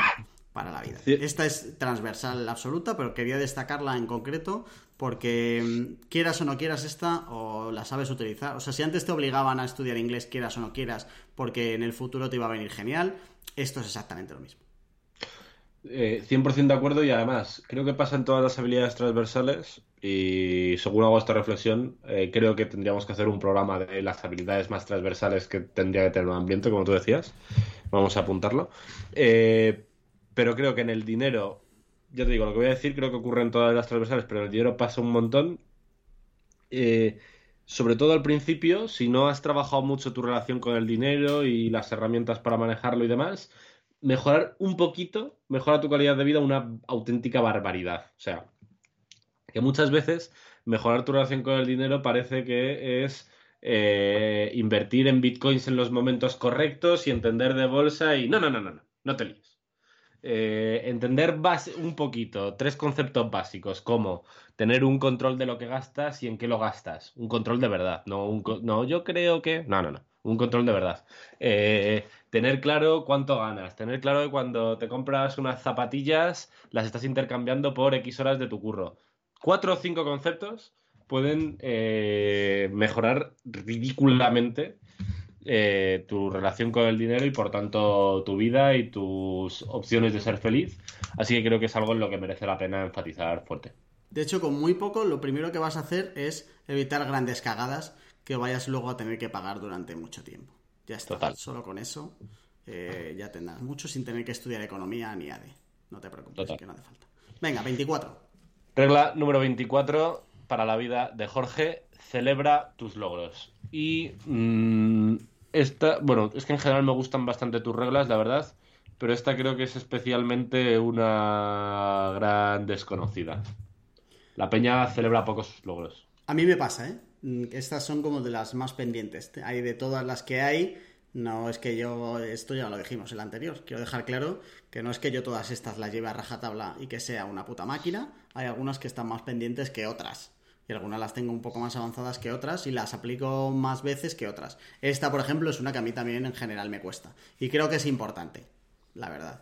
para la vida. Esta es transversal absoluta, pero quería destacarla en concreto porque mm, quieras o no quieras esta o la sabes utilizar. O sea, si antes te obligaban a estudiar inglés, quieras o no quieras, porque en el futuro te iba a venir genial, esto es exactamente lo mismo. 100% eh, de acuerdo y además creo que pasa en todas las habilidades transversales y según hago esta reflexión eh, creo que tendríamos que hacer un programa de las habilidades más transversales que tendría que tener un ambiente como tú decías vamos a apuntarlo eh, pero creo que en el dinero ya te digo, lo que voy a decir creo que ocurre en todas las transversales, pero el dinero pasa un montón. Eh, sobre todo al principio, si no has trabajado mucho tu relación con el dinero y las herramientas para manejarlo y demás, mejorar un poquito, mejora tu calidad de vida una auténtica barbaridad. O sea, que muchas veces mejorar tu relación con el dinero parece que es eh, invertir en bitcoins en los momentos correctos y entender de bolsa y no, no, no, no, no, no te líes. Eh, entender un poquito tres conceptos básicos, como tener un control de lo que gastas y en qué lo gastas. Un control de verdad, no, un, no yo creo que... No, no, no, un control de verdad. Eh, tener claro cuánto ganas, tener claro que cuando te compras unas zapatillas las estás intercambiando por X horas de tu curro. Cuatro o cinco conceptos pueden eh, mejorar ridículamente eh, tu relación con el dinero y por tanto tu vida y tus opciones de ser feliz. Así que creo que es algo en lo que merece la pena enfatizar fuerte. De hecho, con muy poco, lo primero que vas a hacer es evitar grandes cagadas que vayas luego a tener que pagar durante mucho tiempo. Ya está. Solo con eso eh, ya tendrás mucho sin tener que estudiar economía ni AD. No te preocupes, que no hace falta. Venga, 24. Regla número 24 para la vida de Jorge. Celebra tus logros. Y mm, esta, bueno, es que en general me gustan bastante tus reglas, la verdad, pero esta creo que es especialmente una gran desconocida. La peña celebra pocos logros. A mí me pasa, ¿eh? Mm, estas son como de las más pendientes. Hay de todas las que hay, no es que yo, esto ya lo dijimos el anterior, quiero dejar claro que no es que yo todas estas las lleve a rajatabla y que sea una puta máquina, hay algunas que están más pendientes que otras y algunas las tengo un poco más avanzadas que otras y las aplico más veces que otras. Esta, por ejemplo, es una que a mí también en general me cuesta y creo que es importante, la verdad.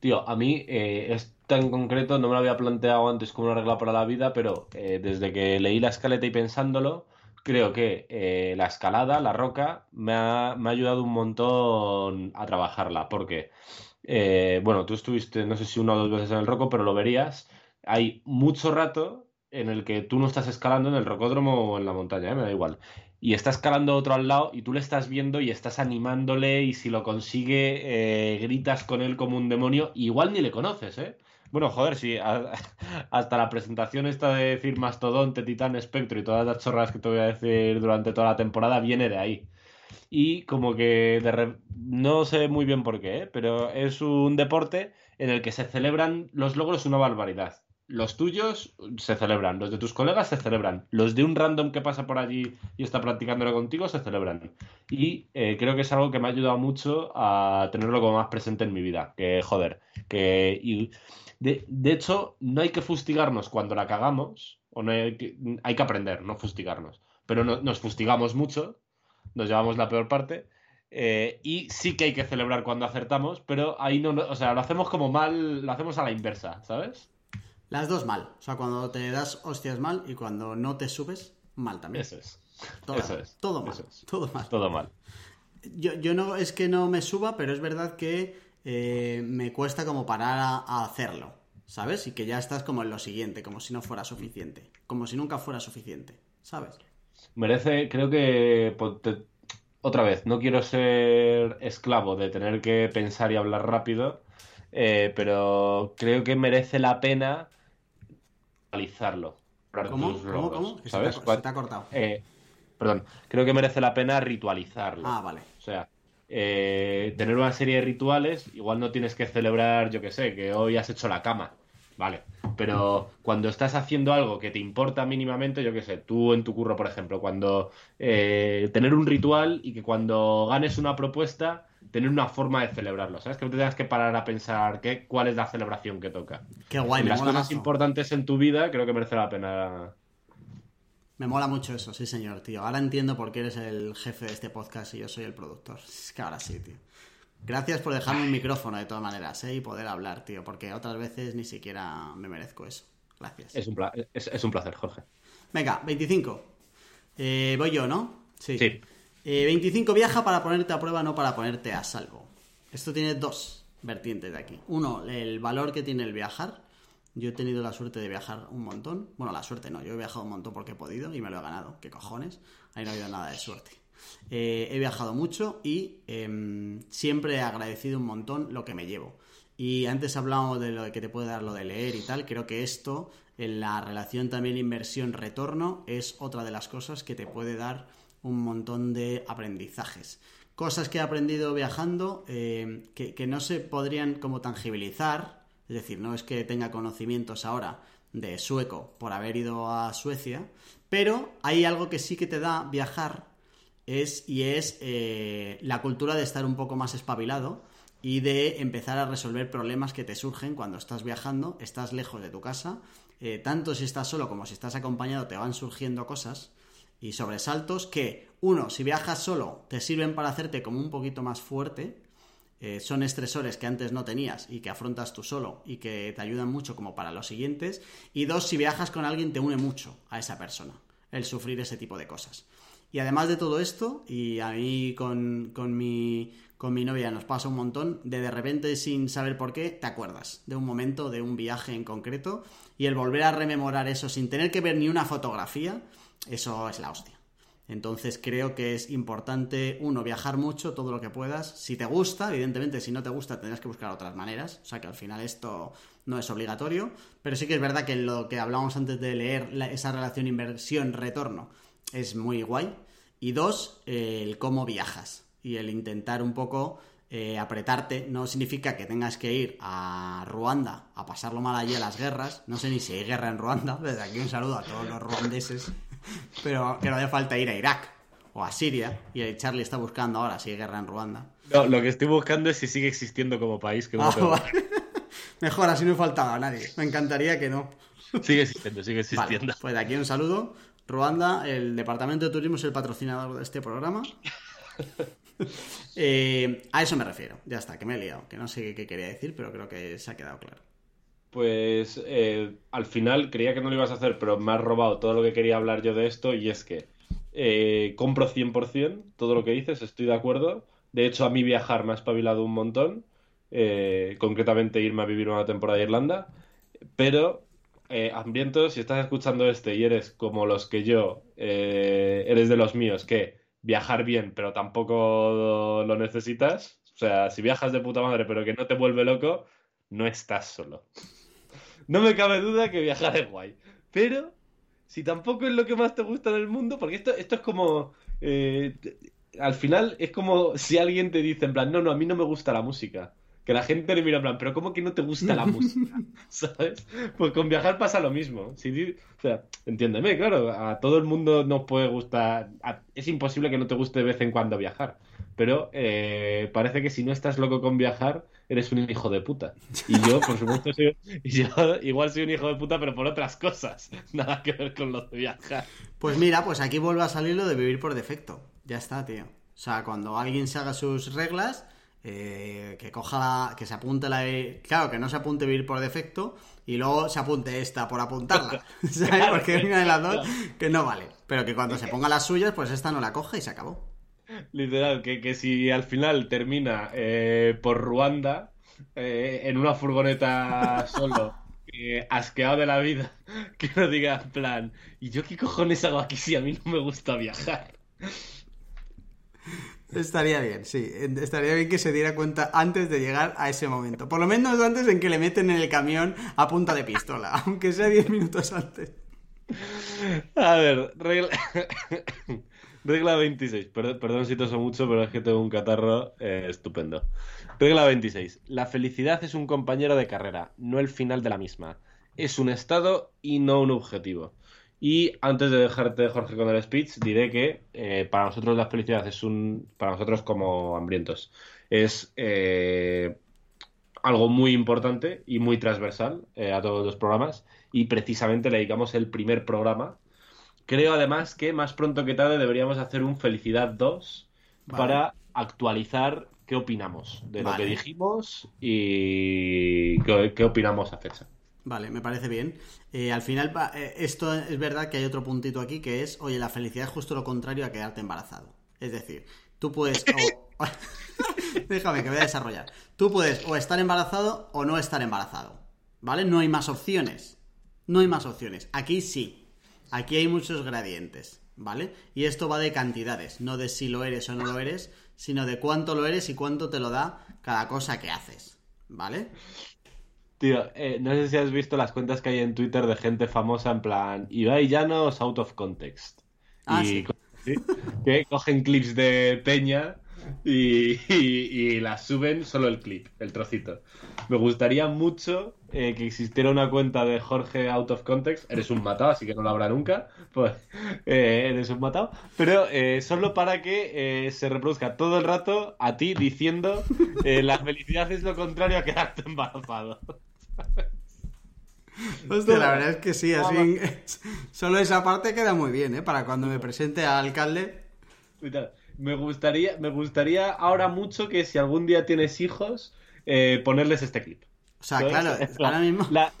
Tío, a mí eh, esta en concreto no me lo había planteado antes como una regla para la vida, pero eh, desde que leí la escaleta y pensándolo, creo que eh, la escalada, la roca, me ha, me ha, ayudado un montón a trabajarla, porque, bueno, tú estuviste, no sé si una o dos veces en el roco, pero lo verías, hay mucho rato en el que tú no estás escalando en el rocódromo o en la montaña, ¿eh? me da igual. y está escalando otro al lado y tú le estás viendo y estás animándole y si lo consigue eh, gritas con él como un demonio, igual ni le conoces, ¿eh? Bueno, joder, sí, hasta la presentación esta de decir Mastodonte, Titán, Espectro y todas las chorras que te voy a decir durante toda la temporada viene de ahí. Y como que no sé muy bien por qué, ¿eh? pero es un deporte en el que se celebran los logros una barbaridad los tuyos se celebran, los de tus colegas se celebran, los de un random que pasa por allí y está practicándolo contigo se celebran. Y eh, creo que es algo que me ha ayudado mucho a tenerlo como más presente en mi vida. Que, joder, que... Y de, hecho, no hay que fustigarnos cuando la cagamos, o no hay, que, hay que aprender, no fustigarnos. Pero nos fustigamos mucho, nos llevamos la peor parte. Eh, y sí que hay que celebrar cuando acertamos, pero ahí no, o sea, lo hacemos como mal, lo hacemos a la inversa, ¿sabes? Las dos mal. O sea, cuando te das hostias mal y cuando no te subes, mal también. Eso es. Todo, Eso es. Todo mal. Todo mal. Todo mal. Yo, no es que no me suba, pero es verdad que eh, me cuesta como parar a, hacerlo. ¿Sabes? Y que ya estás como en lo siguiente, como si no fuera suficiente. Como si nunca fuera suficiente. ¿Sabes? Merece, creo que. Otra vez, no quiero ser esclavo de tener que pensar y hablar rápido. Eh, pero creo que merece la pena realizarlo. ¿Cómo? ¿Cómo? ¿Cómo? ¿Sabes? Se te, ha, cortado. Eh, perdón, creo que merece la pena ritualizarlo. Ah, vale. O sea, eh, tener una serie de rituales, igual no tienes que celebrar, yo que sé, que hoy has hecho la cama. Vale. Pero cuando estás haciendo algo que te importa mínimamente, yo que sé, tú en tu curro, por ejemplo, cuando eh, tener un ritual y que cuando ganes una propuesta tener una forma de celebrarlo, ¿sabes? Que no te tengas que parar a pensar qué, cuál es la celebración que toca. Qué guay, Las cosas importantes en tu vida creo que merece la pena. Me mola mucho eso, sí señor, tío. Ahora entiendo por qué eres el jefe de este podcast y yo soy el productor. Es que ahora sí, tío. Gracias por dejarme un micrófono de todas maneras, ¿eh? Y poder hablar, tío, porque otras veces ni siquiera me merezco eso. Gracias. Es un, es, un placer, Jorge. Venga, 25. Eh, voy yo, ¿no? Sí. sí. 25 eh, viaja para ponerte a prueba, no para ponerte a salvo. Esto tiene dos vertientes de aquí. Uno, el valor que tiene el viajar. Yo he tenido la suerte de viajar un montón. Bueno, la suerte no, yo he viajado un montón porque he podido y me lo he ganado. ¿Qué cojones? Ahí no ha habido nada de suerte. Eh, he viajado mucho y em, siempre he agradecido un montón lo que me llevo. Y antes hablábamos de lo que te puede dar lo de leer y tal. Creo que esto, en la relación también inversión-retorno, es otra de las cosas que te puede dar un montón de aprendizajes. Cosas que he aprendido viajando eh, que, no se podrían como tangibilizar, es decir, no es que tenga conocimientos ahora de sueco por haber ido a Suecia, pero hay algo que sí que te da viajar es, y es eh, la cultura de estar un poco más espabilado y de empezar a resolver problemas que te surgen cuando estás viajando, estás lejos de tu casa, eh, tanto si estás solo como si estás acompañado te van surgiendo cosas y sobresaltos que, uno, si viajas solo, te sirven para hacerte como un poquito más fuerte. Eh, son estresores que antes no tenías y que afrontas tú solo y que te ayudan mucho como para los siguientes. Y dos, si viajas con alguien, te une mucho a esa persona el sufrir ese tipo de cosas. Y además de todo esto, y a mí con, con, mi, con mi novia nos pasa un montón, de de repente sin saber por qué, te acuerdas de un momento, de un viaje en concreto, y el volver a rememorar eso sin tener que ver ni una fotografía, eso es la hostia. Entonces creo que es importante, uno, viajar mucho, todo lo que puedas. Si te gusta, evidentemente, si no te gusta, tendrás que buscar otras maneras. O sea que al final esto no es obligatorio. Pero sí que es verdad que lo que hablábamos antes de leer, esa relación inversión-retorno, es muy guay. Y dos, el cómo viajas. Y el intentar un poco eh, apretarte no significa que tengas que ir a Ruanda a pasarlo mal allí a las guerras. No sé ni si hay guerra en Ruanda. Desde aquí un saludo a todos los ruandeses pero que no hace falta ir a Irak o a Siria. Y Charlie está buscando ahora si hay guerra en Ruanda. No, lo que estoy buscando es si sigue existiendo como país. Que ah, Mejor, así no he faltado a nadie. Me encantaría que no. Sigue existiendo, sigue existiendo. pues de aquí un saludo. Ruanda, el Departamento de Turismo es el patrocinador de este programa. Eh, a eso me refiero. Ya está, que me he liado. Que no sé qué quería decir, pero creo que se ha quedado claro. Pues eh, al final creía que no lo ibas a hacer, pero me has robado todo lo que quería hablar yo de esto y es que eh, compro 100% todo lo que dices, estoy de acuerdo. De hecho, a mí viajar me ha espabilado un montón, eh, concretamente irme a vivir una temporada a Irlanda, pero eh, hambriento, si estás escuchando este y eres como los que yo, eres de los míos, que viajar bien, pero tampoco lo necesitas. O sea, si viajas de puta madre, pero que no te vuelve loco, no estás solo. No me cabe duda que viajar es guay. Pero, si tampoco es lo que más te gusta en el mundo, porque esto, esto es como. eh, al final es como si alguien te dice, en plan, no, no, a mí no me gusta la música. Que la gente le mira en plan, pero ¿cómo que no te gusta la música? ¿Sabes? Pues con viajar pasa lo mismo. Si o sea, entiéndeme, claro, a todo el mundo nos puede gustar. a- es imposible que no te guste de vez en cuando viajar. Pero eh, parece que si no estás loco con viajar, eres un hijo de puta. Y yo, por supuesto, soy, y yo igual soy un hijo de puta, pero por otras cosas. Nada que ver con lo de viajar. Pues mira, pues aquí vuelve a salir lo de vivir por defecto. Ya está, tío. O sea, cuando alguien se haga sus reglas, eh, que coja la- que se apunte la claro, que no se apunte vivir por defecto y luego se apunte esta por apuntarla. ¿Sabes? Porque hay una de las dos que no vale. Pero que cuando se ponga las suyas, pues esta no la coge y se acabó. Literal, que, que si al final termina eh, por Ruanda eh, en una furgoneta solo, eh, asqueado de la vida, que no diga en plan, ¿y yo qué cojones hago aquí si a mí no me gusta viajar? Estaría bien, sí. Estaría bien que se diera cuenta antes de llegar a ese momento. Por lo menos antes en que le meten en el camión a punta de pistola, aunque sea 10 minutos antes. A ver, regla, regla 26. Perdón, perdón si toso mucho, pero es que tengo un catarro eh, estupendo. Regla 26. La felicidad es un compañero de carrera, no el final de la misma. Es un estado y no un objetivo. Y antes de dejarte, Jorge, con el speech, diré que eh, para nosotros la felicidad es un. Para nosotros, como hambrientos, es eh, algo muy importante y muy transversal eh, a todos los programas. Y precisamente le dedicamos el primer programa. Creo además que más pronto que tarde deberíamos hacer un Felicidad 2 Vale. para actualizar qué opinamos de lo que dijimos y qué, qué opinamos a fecha. Vale, me parece bien. Eh, al final, eh, esto es verdad que hay otro puntito aquí que es, oye, la felicidad es justo lo contrario a quedarte embarazado. Es decir, tú puedes... o- Déjame que voy a desarrollar. Tú puedes o estar embarazado o no estar embarazado. ¿Vale? No hay más opciones. No hay más opciones. Aquí sí. Aquí hay muchos gradientes. ¿Vale? Y esto va de cantidades, no de si lo eres o no lo eres, sino de cuánto lo eres y cuánto te lo da cada cosa que haces. ¿Vale? Tío, eh, no sé si has visto las cuentas que hay en Twitter de gente famosa en plan Ibai Llanos out of context. Ah, y sí. co- ¿sí? que cogen clips de Peña y, y- y las suben solo el clip, el trocito. Me gustaría mucho eh, que existiera una cuenta de Jorge out of context. Eres un matado, así que no lo habrá nunca. Pues eh, eres un matado. Pero eh, solo para que se reproduzca todo el rato a ti diciendo la felicidad es lo contrario a quedarte embarazado. Hostia, la verdad es que sí, así solo esa parte queda muy bien, ¿eh? Para cuando me presente a alcalde. Me gustaría, me gustaría ahora mucho que si algún día tienes hijos, eh, ponerles este clip. O sea, ¿Sabes? claro, ahora mismo. la-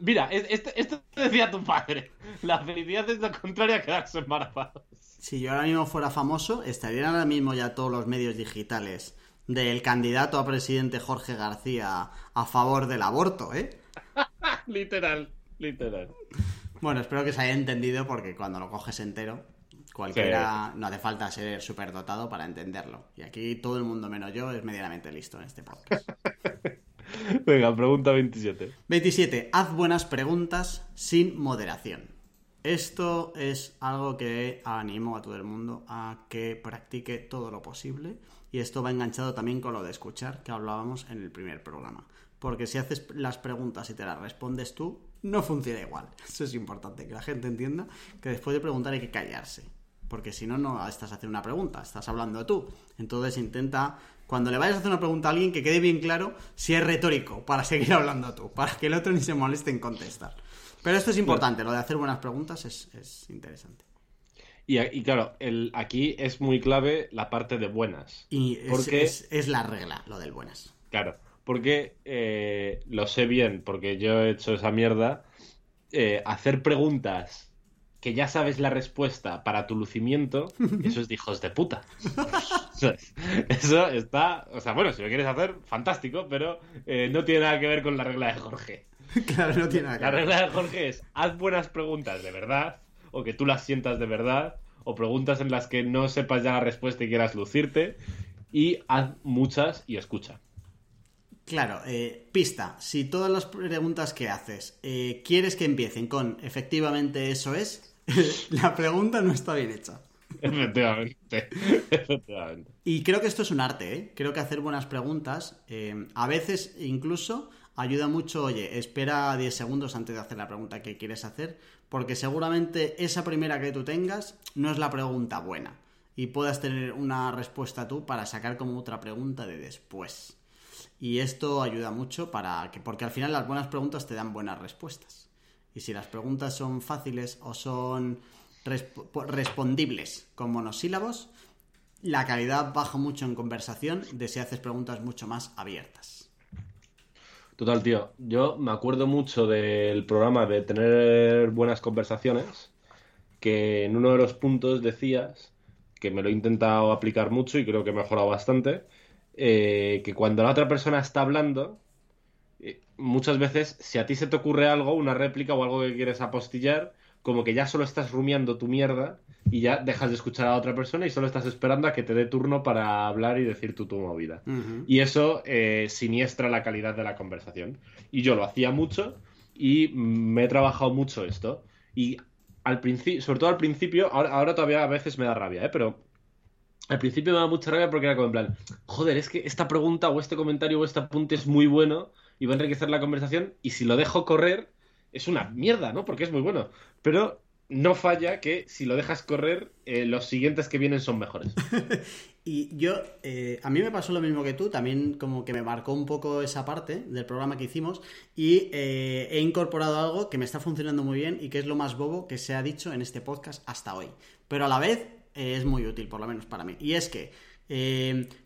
mira, es- esto, esto decía tu padre. La felicidad es lo contrario a quedarse embarazado. Si yo ahora mismo fuera famoso, estarían ahora mismo ya todos los medios digitales del candidato a presidente Jorge García a favor del aborto, ¿eh? literal, literal. Bueno, espero que se haya entendido porque cuando lo coges entero, cualquiera no hace falta ser superdotado para entenderlo. Y aquí todo el mundo menos yo es medianamente listo en este podcast. Venga, pregunta 27. 27. Haz buenas preguntas sin moderación. Esto es algo que animo a todo el mundo a que practique todo lo posible. Y esto va enganchado también con lo de escuchar que hablábamos en el primer programa. Porque si haces las preguntas y te las respondes tú, no funciona igual. Eso es importante, que la gente entienda que después de preguntar hay que callarse. Porque si no, no estás haciendo una pregunta, estás hablando tú. Entonces intenta, cuando le vayas a hacer una pregunta a alguien, que quede bien claro si es retórico, para seguir hablando tú, para que el otro ni se moleste en contestar. Pero esto es importante, lo de hacer buenas preguntas es, es interesante. Y, y claro, el, aquí es muy clave la parte de buenas. Y es, Porque- es- es la regla, lo del buenas. Claro, porque eh, lo sé bien, porque yo he hecho esa mierda. eh, hacer preguntas que ya sabes la respuesta para tu lucimiento, eso es de hijos de puta. Eso es- Eso está, o sea, bueno, si lo quieres hacer, fantástico, pero eh, no tiene nada que ver con la regla de Jorge. claro, no tiene nada que La ver. regla de Jorge es, haz buenas preguntas de verdad, o que tú las sientas de verdad, o preguntas en las que no sepas ya la respuesta y quieras lucirte, y haz muchas y escucha. Claro, eh, pista. Si todas las preguntas que haces eh, quieres que empiecen con efectivamente eso es, la pregunta no está bien hecha. Efectivamente. Efectivamente. Y creo que esto es un arte, ¿eh? Creo que hacer buenas preguntas eh, a veces incluso ayuda mucho, oye, espera 10 segundos antes de hacer la pregunta que quieres hacer, porque seguramente esa primera que tú tengas no es la pregunta buena y puedas tener una respuesta tú para sacar como otra pregunta de después. Y esto ayuda mucho para que, porque al final las buenas preguntas te dan buenas respuestas. Y si las preguntas son fáciles o son resp- respondibles con monosílabos, la calidad baja mucho en conversación de si haces preguntas mucho más abiertas. Total, tío. Yo me acuerdo mucho del programa de tener buenas conversaciones, que en uno de los puntos decías, que me lo he intentado aplicar mucho y creo que he mejorado bastante, eh, que cuando la otra persona está hablando, eh, muchas veces, si a ti se te ocurre algo, una réplica o algo que quieres apostillar, como que ya solo estás rumiando tu mierda y ya dejas de escuchar a otra persona y solo estás esperando a que te dé turno para hablar y decir tú tu movida. Y eso eh, siniestra la calidad de la conversación. Y yo lo hacía mucho y me he trabajado mucho esto. Y al principio, sobre todo al principio, ahora, ahora todavía a veces me da rabia, ¿eh? Pero al principio me da mucha rabia porque era como en plan, joder, es que esta pregunta o este comentario o este apunte es muy bueno y va a enriquecer la conversación y si lo dejo correr es una mierda, ¿no? Porque es muy bueno. Pero no falla que si lo dejas correr, eh, los siguientes que vienen son mejores. Y yo, eh, a mí me pasó lo mismo que tú, también como que me marcó un poco esa parte del programa que hicimos y eh, he incorporado algo que me está funcionando muy bien y que es lo más bobo que se ha dicho en este podcast hasta hoy. Pero a la vez es muy útil, por lo menos para mí. Y es que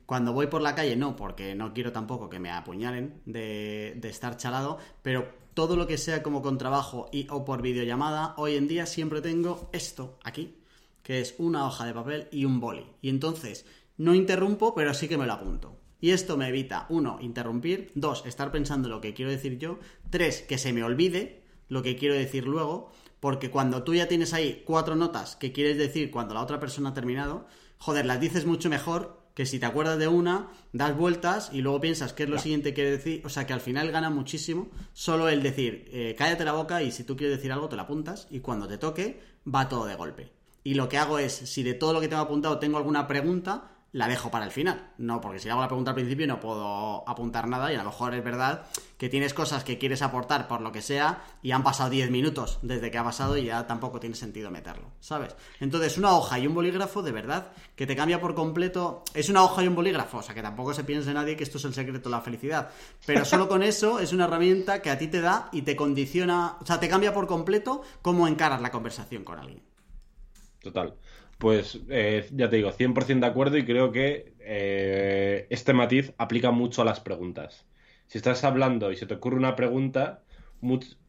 cuando voy por la calle, no, porque no quiero tampoco que me apuñalen de, de estar chalado, pero todo lo que sea como con trabajo y, o por videollamada, hoy en día siempre tengo esto aquí que es una hoja de papel y un boli. Y entonces no interrumpo, pero sí que me lo apunto. Y esto me evita, uno, interrumpir, dos, estar pensando lo que quiero decir yo, tres, que se me olvide lo que quiero decir luego, porque cuando tú ya tienes ahí cuatro notas que quieres decir cuando la otra persona ha terminado, joder, las dices mucho mejor que si te acuerdas de una, das vueltas y luego piensas qué es lo siguiente que decir. O sea que al final gana muchísimo solo el decir, eh, cállate la boca y si tú quieres decir algo te la apuntas y cuando te toque va todo de golpe. Y lo que hago es, si de todo lo que tengo apuntado tengo alguna pregunta, la dejo para el final. No, porque si hago la pregunta al principio no puedo apuntar nada y a lo mejor es verdad que tienes cosas que quieres aportar por lo que sea y han pasado 10 minutos desde que ha pasado y ya tampoco tiene sentido meterlo, ¿sabes? Entonces, una hoja y un bolígrafo, de verdad, que te cambia por completo. Es una hoja y un bolígrafo, o sea que tampoco se piense nadie que esto es el secreto de la felicidad. Pero solo con eso es una herramienta que a ti te da y te condiciona, o sea, te cambia por completo cómo encaras la conversación con alguien. Total. Pues eh, ya te digo, 100% de acuerdo y creo que eh, este matiz aplica mucho a las preguntas. Si estás hablando y se te ocurre una pregunta,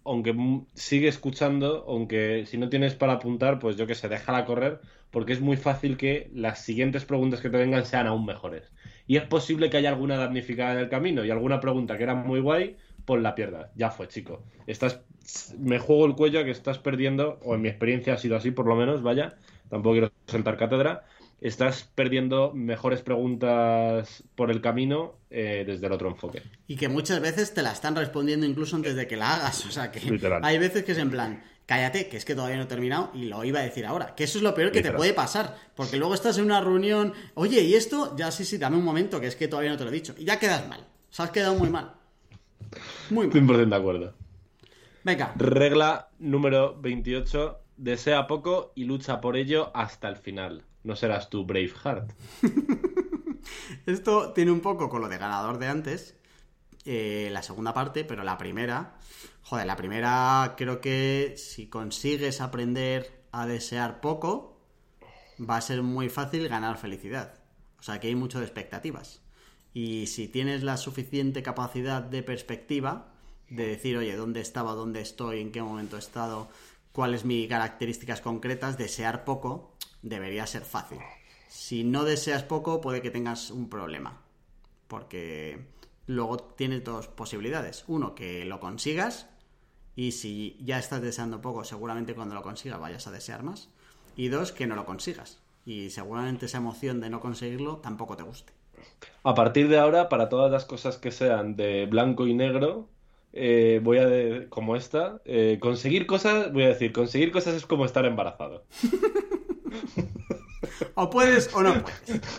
aunque sigue escuchando, aunque si no tienes para apuntar, pues yo que sé, déjala correr, porque es muy fácil que las siguientes preguntas que te vengan sean aún mejores. Y es posible que haya alguna damnificada en el camino y alguna pregunta que era muy guay, pues la pierdas. Ya fue, chico. Estás, me juego el cuello a que estás perdiendo, o en mi experiencia ha sido así por lo menos, vaya, tampoco quiero sentar cátedra, estás perdiendo mejores preguntas por el camino eh, desde el otro enfoque. Y que muchas veces te la están respondiendo incluso antes de que la hagas. O sea que Literal. hay veces que es en plan, cállate, que es que todavía no he terminado y lo iba a decir ahora. Que eso es lo peor que te puede pasar. Porque luego estás en una reunión, oye, ¿y esto? Ya sí, sí, dame un momento, que es que todavía no te lo he dicho. Y ya quedas mal. O sea, has quedado muy mal. Muy mal. 100% de acuerdo. Venga, Regla número 28. Desea poco y lucha por ello hasta el final. No serás tú Braveheart. Esto tiene un poco con lo de ganador de antes, eh, la segunda parte, pero la primera, joder, la primera creo que si consigues aprender a desear poco, va a ser muy fácil ganar felicidad. O sea que hay mucho de expectativas. Y si tienes la suficiente capacidad de perspectiva, de decir, oye, ¿dónde estaba, dónde estoy, en qué momento he estado, cuáles mis características concretas, desear poco debería ser fácil. Si no deseas poco, puede que tengas un problema. Porque luego tienes dos posibilidades. Uno, que lo consigas Y si ya estás deseando poco, seguramente cuando lo consigas vayas a desear más. Y dos, que no lo consigas. Y seguramente esa emoción de no conseguirlo tampoco te guste. A partir de ahora, para todas las cosas que sean de blanco y negro, eh, voy a, como esta, eh, conseguir cosas, voy a decir, conseguir cosas es como estar embarazado. o puedes o no puedes.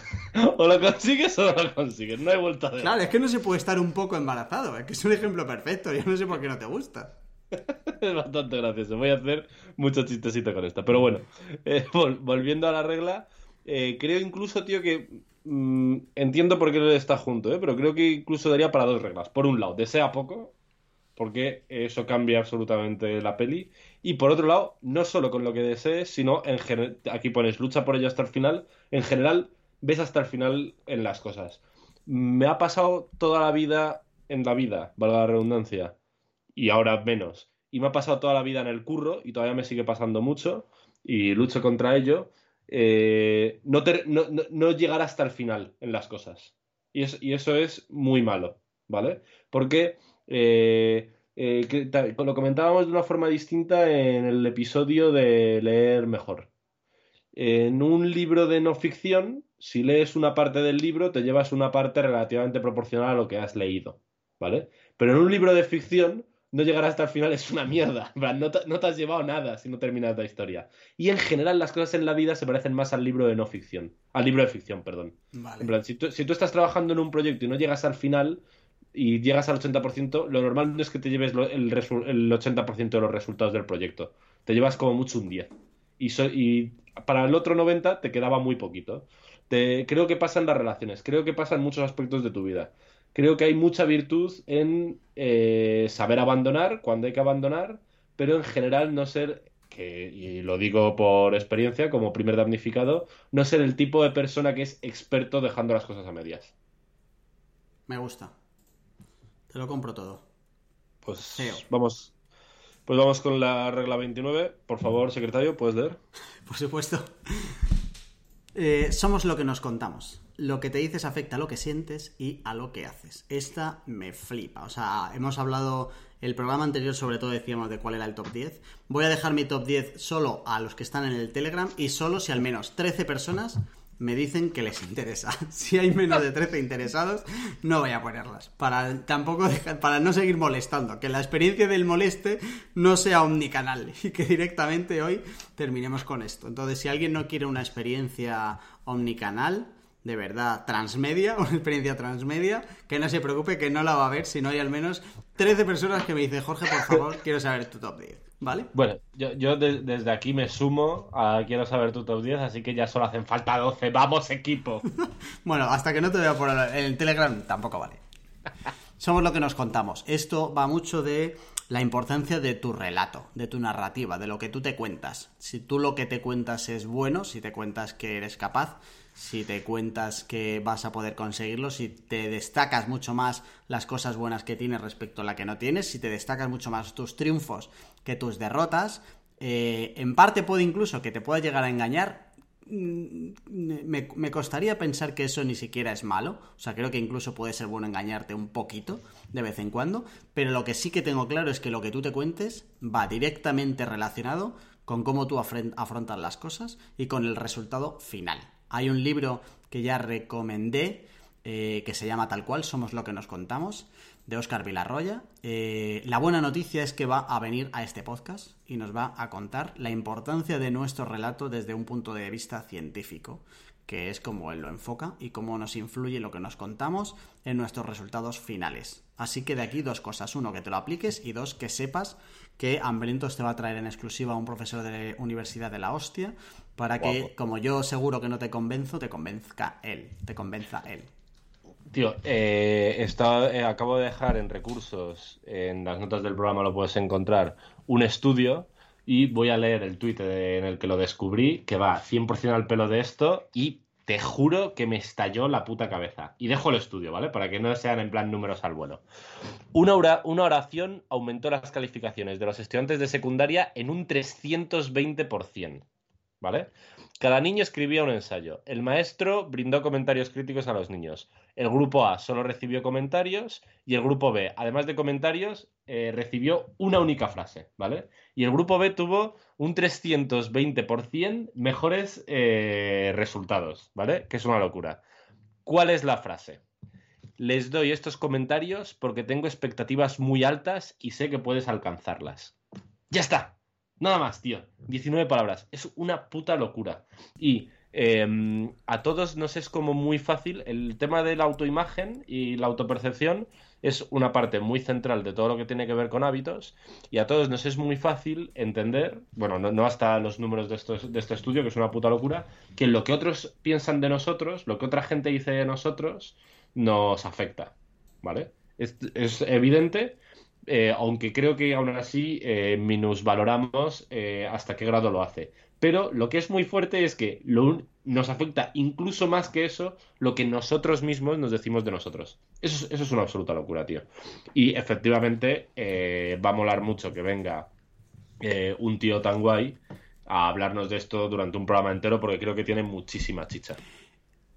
O lo consigues o no lo consigues, no hay vuelta de Claro, es que no se puede estar un poco embarazado, es que es un ejemplo perfecto, yo no sé por qué no te gusta. es bastante gracioso, voy a hacer mucho chistecito con esta. Pero bueno, eh, volviendo a la regla, creo incluso, tío, que mm, entiendo por qué está junto, ¿eh? pero creo que incluso daría para dos reglas. Por un lado, desea poco, porque eso cambia absolutamente la peli. Y por otro lado, no solo con lo que desees, sino en general, aquí pones lucha por ello hasta el final, en general ves hasta el final en las cosas. Me ha pasado toda la vida en la vida, valga la redundancia, y ahora menos. Y me ha pasado toda la vida en el curro y todavía me sigue pasando mucho y lucho contra ello. Eh, no, no, llegar hasta el final en las cosas. Y eso es muy malo, ¿vale? Porque eh, eh, lo comentábamos de una forma distinta en el episodio de leer mejor. En un libro de no ficción, si lees una parte del libro, te llevas una parte relativamente proporcional a lo que has leído, ¿vale? Pero en un libro de ficción, no llegar hasta el final es una mierda. No te, no te, has llevado nada si no terminas la historia. Y en general las cosas en la vida se parecen más al libro de no ficción. Al libro de ficción, perdón. En plan, si, tú, si tú estás trabajando en un proyecto y no llegas al final, y llegas al 80%, lo normal no es que te lleves el, el 80% de los resultados del proyecto. Te llevas como mucho un 10. Y, y para el otro 90 te quedaba muy poquito. Te, creo que pasa en las relaciones, creo que pasa en muchos aspectos de tu vida. Creo que hay mucha virtud en eh, saber abandonar cuando hay que abandonar, pero en general no ser, que, y lo digo por experiencia como primer damnificado, no ser el tipo de persona que es experto dejando las cosas a medias. Me gusta. Te lo compro todo. Pues vamos. Pues vamos con la regla 29. Por favor, secretario, ¿puedes leer? Por supuesto. Eh, somos lo que nos contamos. Lo que te dices afecta a lo que sientes y a lo que haces. Esta me flipa. O sea, hemos hablado. El programa anterior, sobre todo, decíamos de cuál era el top 10. Voy a dejar mi top 10 solo a los que están en el Telegram y solo si al menos 13 personas me dicen que les interesa. Si hay menos de 13 interesados, no voy a ponerlas. Para tampoco para no seguir molestando. Que la experiencia del moleste no sea omnicanal. Y que directamente hoy terminemos con esto. Entonces, si alguien no quiere una experiencia omnicanal, de verdad, transmedia, una experiencia transmedia, que no se preocupe que no la va a ver si no hay al menos 13 personas que me dicen, Jorge, por favor, quiero saber tu top 10. ¿Vale? Bueno, yo, desde aquí me sumo a quiero saber tu top 10, así que ya solo hacen falta 12. ¡Vamos, equipo! bueno, hasta que no te vea por el, Telegram, tampoco vale. Somos lo que nos contamos. Esto va mucho de la importancia de tu relato, de tu narrativa, de lo que tú te cuentas. Si tú lo que te cuentas es bueno, si te cuentas que eres capaz, si te cuentas que vas a poder conseguirlo, si te destacas mucho más las cosas buenas que tienes respecto a la que no tienes, si te destacas mucho más tus triunfos que tus derrotas, eh, en parte puede incluso que te pueda llegar a engañar. Mm, me, me, costaría pensar que eso ni siquiera es malo. O sea, creo que incluso puede ser bueno engañarte un poquito de vez en cuando. Pero lo que sí que tengo claro es que lo que tú te cuentes va directamente relacionado con cómo tú afrontas las cosas y con el resultado final. Hay un libro que ya recomendé eh, que se llama tal cual, Somos lo que nos contamos, de Oscar Vilarroya. Eh, la buena noticia es que va a venir a este podcast y nos va a contar la importancia de nuestro relato desde un punto de vista científico, que es como él lo enfoca y cómo nos influye lo que nos contamos en nuestros resultados finales. Así que de aquí dos cosas. Uno, que te lo apliques y dos, que sepas que Hambrientos te va a traer en exclusiva a un profesor de Universidad de la Hostia para que, como yo seguro que no te convenzo, te convenzca él, te convenza él. Tío, eh, eh, acabo de dejar en recursos, en las notas del programa lo puedes encontrar, un estudio y voy a leer el tuit en el que lo descubrí, que va 100% al pelo de esto y te juro que me estalló la puta cabeza. Y dejo el estudio, ¿vale? Para que no sean en plan números al vuelo. Una, una oración aumentó las calificaciones de los estudiantes de secundaria en un 320%. ¿vale? Cada niño escribía un ensayo. El maestro brindó comentarios críticos a los niños. El grupo A solo recibió comentarios y el grupo B, además de comentarios, eh, recibió una única frase, ¿vale? Y el grupo B tuvo un 320% mejores eh, resultados, ¿vale? Que es una locura. ¿Cuál es la frase? Les doy estos comentarios porque tengo expectativas muy altas y sé que puedes alcanzarlas. Ya está. Nada más, tío. 19 palabras. Es una puta locura. Y em, a todos nos es como muy fácil. El tema de la autoimagen y la autopercepción es una parte muy central de todo lo que tiene que ver con hábitos. Y a todos nos es muy fácil entender, bueno, no, hasta los números de, estos, de este estudio, que es una puta locura, que lo que otros piensan de nosotros, lo que otra gente dice de nosotros, nos afecta. ¿Vale? Es, es evidente eh, aunque creo que aún así eh, minusvaloramos eh, hasta qué grado lo hace. Pero lo que es muy fuerte es que nos afecta incluso más que eso lo que nosotros mismos nos decimos de nosotros. Eso, es una absoluta locura, tío. Y efectivamente va a molar mucho que venga un tío tan guay a hablarnos de esto durante un programa entero porque creo que tiene muchísima chicha.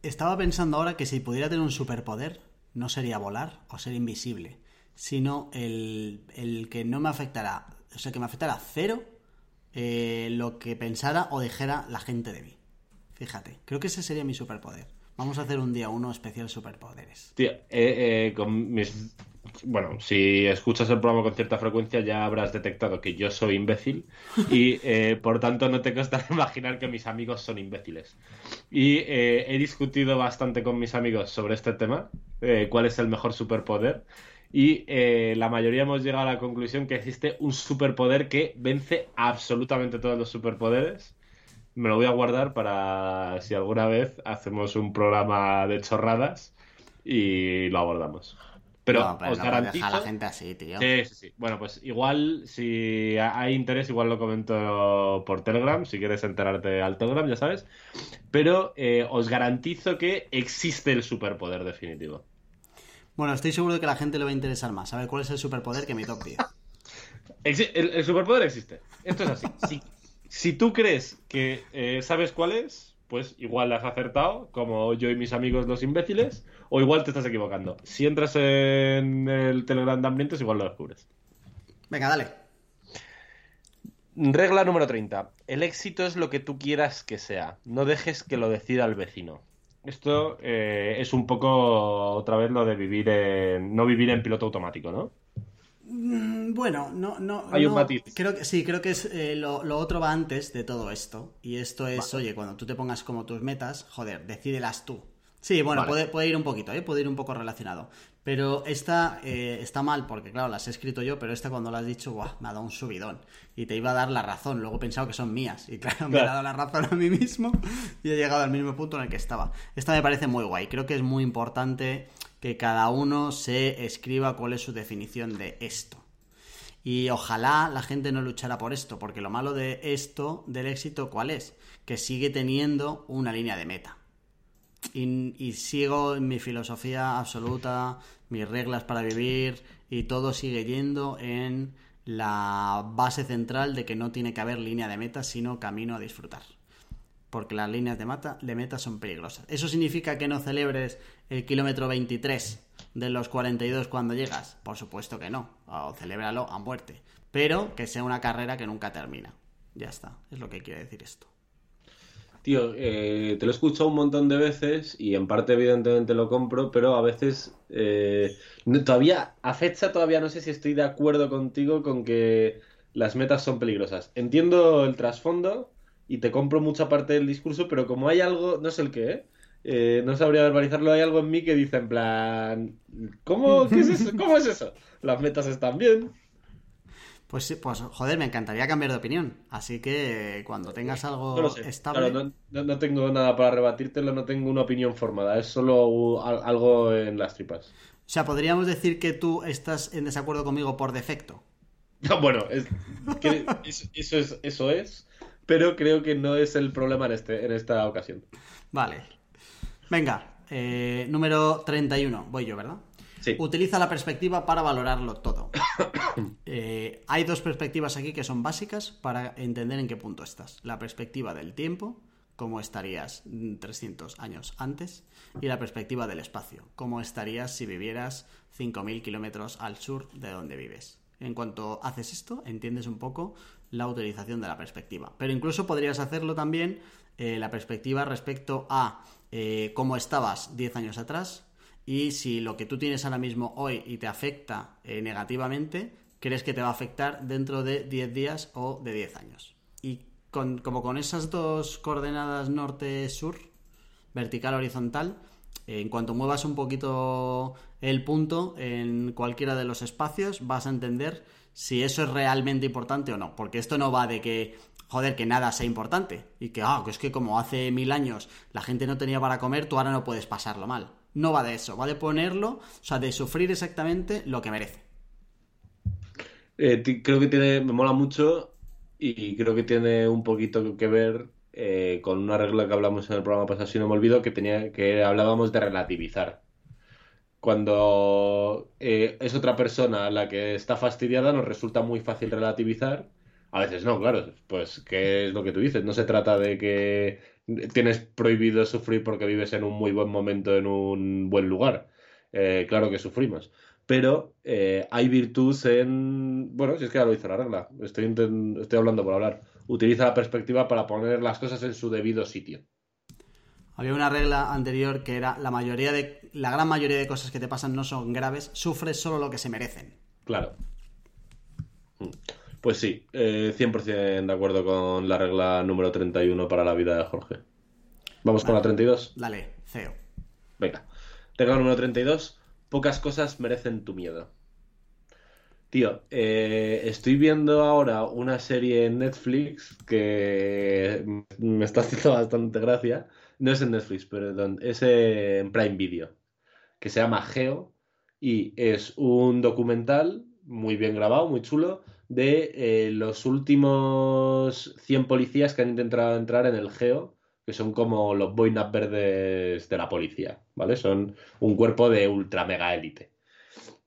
Estaba pensando ahora que si pudiera tener un superpoder, no sería volar o ser invisible sino el, que no me afectará, o sea, que me afectará cero eh, lo que pensara o dijera la gente de mí. Fíjate, creo que ese sería mi superpoder. Vamos a hacer un día uno especial superpoderes. Tío, eh, eh, con mis... Bueno, si escuchas el programa con cierta frecuencia ya habrás detectado que yo soy imbécil y por tanto no te costará imaginar que mis amigos son imbéciles. Y he discutido bastante con mis amigos sobre este tema, cuál es el mejor superpoder y eh, la mayoría hemos llegado a la conclusión que existe un superpoder que vence absolutamente todos los superpoderes. Me lo voy a guardar para si alguna vez hacemos un programa de chorradas y lo abordamos. Pero, os garantizo. a la gente así, tío. Sí, sí, sí. Bueno, pues igual, si hay interés, igual lo comento por Telegram. Si quieres enterarte al Telegram, ya sabes. Pero eh, os garantizo que existe el superpoder definitivo. Bueno, estoy seguro de que a la gente le va a interesar más. A ver cuál es el superpoder que mi top 10. El, superpoder existe. Esto es así. Si, tú crees que eh, sabes cuál es, pues igual le has acertado, como yo y mis amigos los imbéciles, o igual te estás equivocando. Si entras en el Telegram de Ambientes, igual lo descubres. Venga, dale. Regla número 30. El éxito es lo que tú quieras que sea. No dejes que lo decida el vecino. Esto eh, es un poco otra vez lo de vivir en. no vivir en piloto automático, ¿no? Mm, bueno, no, no. Hay un matiz. Creo que, sí, creo que es eh, lo, otro va antes de todo esto. Y esto es, oye, cuando tú te pongas como tus metas, joder, decídelas tú. Sí, bueno, puede, puede, ir un poquito, ¿eh? puede ir un poco relacionado. Pero esta eh, está mal porque, claro, las he escrito yo, pero esta cuando la has dicho, ¡buah! me ha dado un subidón. Y te iba a dar la razón. Luego he pensado que son mías. Y claro, me he dado la razón a mí mismo y he llegado al mismo punto en el que estaba. Esta me parece muy guay. Creo que es muy importante que cada uno se escriba cuál es su definición de esto. Y ojalá la gente no luchara por esto, porque lo malo de esto, del éxito, ¿cuál es? Que sigue teniendo una línea de meta. Y, sigo en mi filosofía absoluta, mis reglas para vivir y todo sigue yendo en la base central de que no tiene que haber línea de meta, sino camino a disfrutar. Porque las líneas de, meta, de meta son peligrosas. ¿Eso significa que no celebres el kilómetro 23 de los 42 cuando llegas? Por supuesto que no. O celébralo a muerte. Pero que sea una carrera que nunca termina. Ya está. Es lo que quiere decir esto. Tío, eh, te lo he escuchado un montón de veces y en parte evidentemente lo compro, pero a veces eh, todavía, a fecha todavía no sé si estoy de acuerdo contigo con que las metas son peligrosas. Entiendo el trasfondo y te compro mucha parte del discurso, pero como hay algo, no sé el qué, ¿eh? no sabría verbalizarlo, hay algo en mí que dice en plan, ¿cómo, ¿qué es eso? ¿Cómo es eso? Las metas están bien, pues sí, pues joder, me encantaría cambiar de opinión. Así que cuando tengas algo estable. no, tengo nada para rebatírtelo, no tengo una opinión formada, es solo algo en las tripas. O sea, podríamos decir que tú estás en desacuerdo conmigo por defecto. bueno, eso, es, eso es, pero creo que no es el problema en, este, en esta ocasión. Vale. Venga, eh, número 31. Voy yo, ¿verdad? Utiliza la perspectiva para valorarlo todo. Eh, hay dos perspectivas aquí que son básicas para entender en qué punto estás. La perspectiva del tiempo, cómo estarías 300 años antes, y la perspectiva del espacio, cómo estarías si vivieras 5.000 kilómetros al sur de donde vives. En cuanto haces esto, entiendes un poco la utilización de la perspectiva. Pero incluso podrías hacerlo también eh, la perspectiva respecto a eh, cómo estabas 10 años atrás y si lo que tú tienes ahora mismo hoy y te afecta eh, negativamente, crees que te va a afectar dentro de 10 días o de 10 años. Y con, como con esas dos coordenadas norte-sur, vertical-horizontal, en cuanto muevas un poquito el punto en cualquiera de los espacios, vas a entender si eso es realmente importante o no. Porque esto no va de que, joder, que nada sea importante. Y que, ah, que es que como hace mil años la gente no tenía para comer, tú ahora no puedes pasarlo mal. No va de eso, va de ponerlo, o sea, de sufrir exactamente lo que merece. Eh, creo que tiene, me mola mucho y creo que tiene un poquito que ver eh, con una regla que hablamos en el programa pasado, si no me olvido, que tenía que hablábamos de relativizar. Cuando eh, es otra persona la que está fastidiada, nos resulta muy fácil relativizar. A veces no, claro, pues ¿qué es lo que tú dices? No se trata de que tienes prohibido sufrir porque vives en un muy buen momento, en un buen lugar. Eh, claro que sufrimos. Pero hay virtud en... Bueno, si es que ya lo hizo la regla. Estoy, estoy hablando por hablar utiliza la perspectiva para poner las cosas en su debido sitio. Había una regla anterior que era la mayoría de la gran mayoría de cosas que te pasan no son graves, sufres solo lo que se merecen. Claro. Mm. Pues sí, 100% eh, de acuerdo con la regla número 31 para la vida de Jorge. ¿Vamos con la 32? Dale, CEO. Venga. Regla número 32. Pocas cosas merecen tu miedo. Tío, eh, estoy viendo ahora una serie en Netflix que me está haciendo bastante gracia. No es en Netflix, perdón, es en Prime Video, que se llama Geo y es un documental muy bien grabado, muy chulo, de eh, los últimos 100 policías que han intentado entrar en el Geo, que son como los boinas verdes de la policía, ¿vale? Son un cuerpo de ultra mega élite.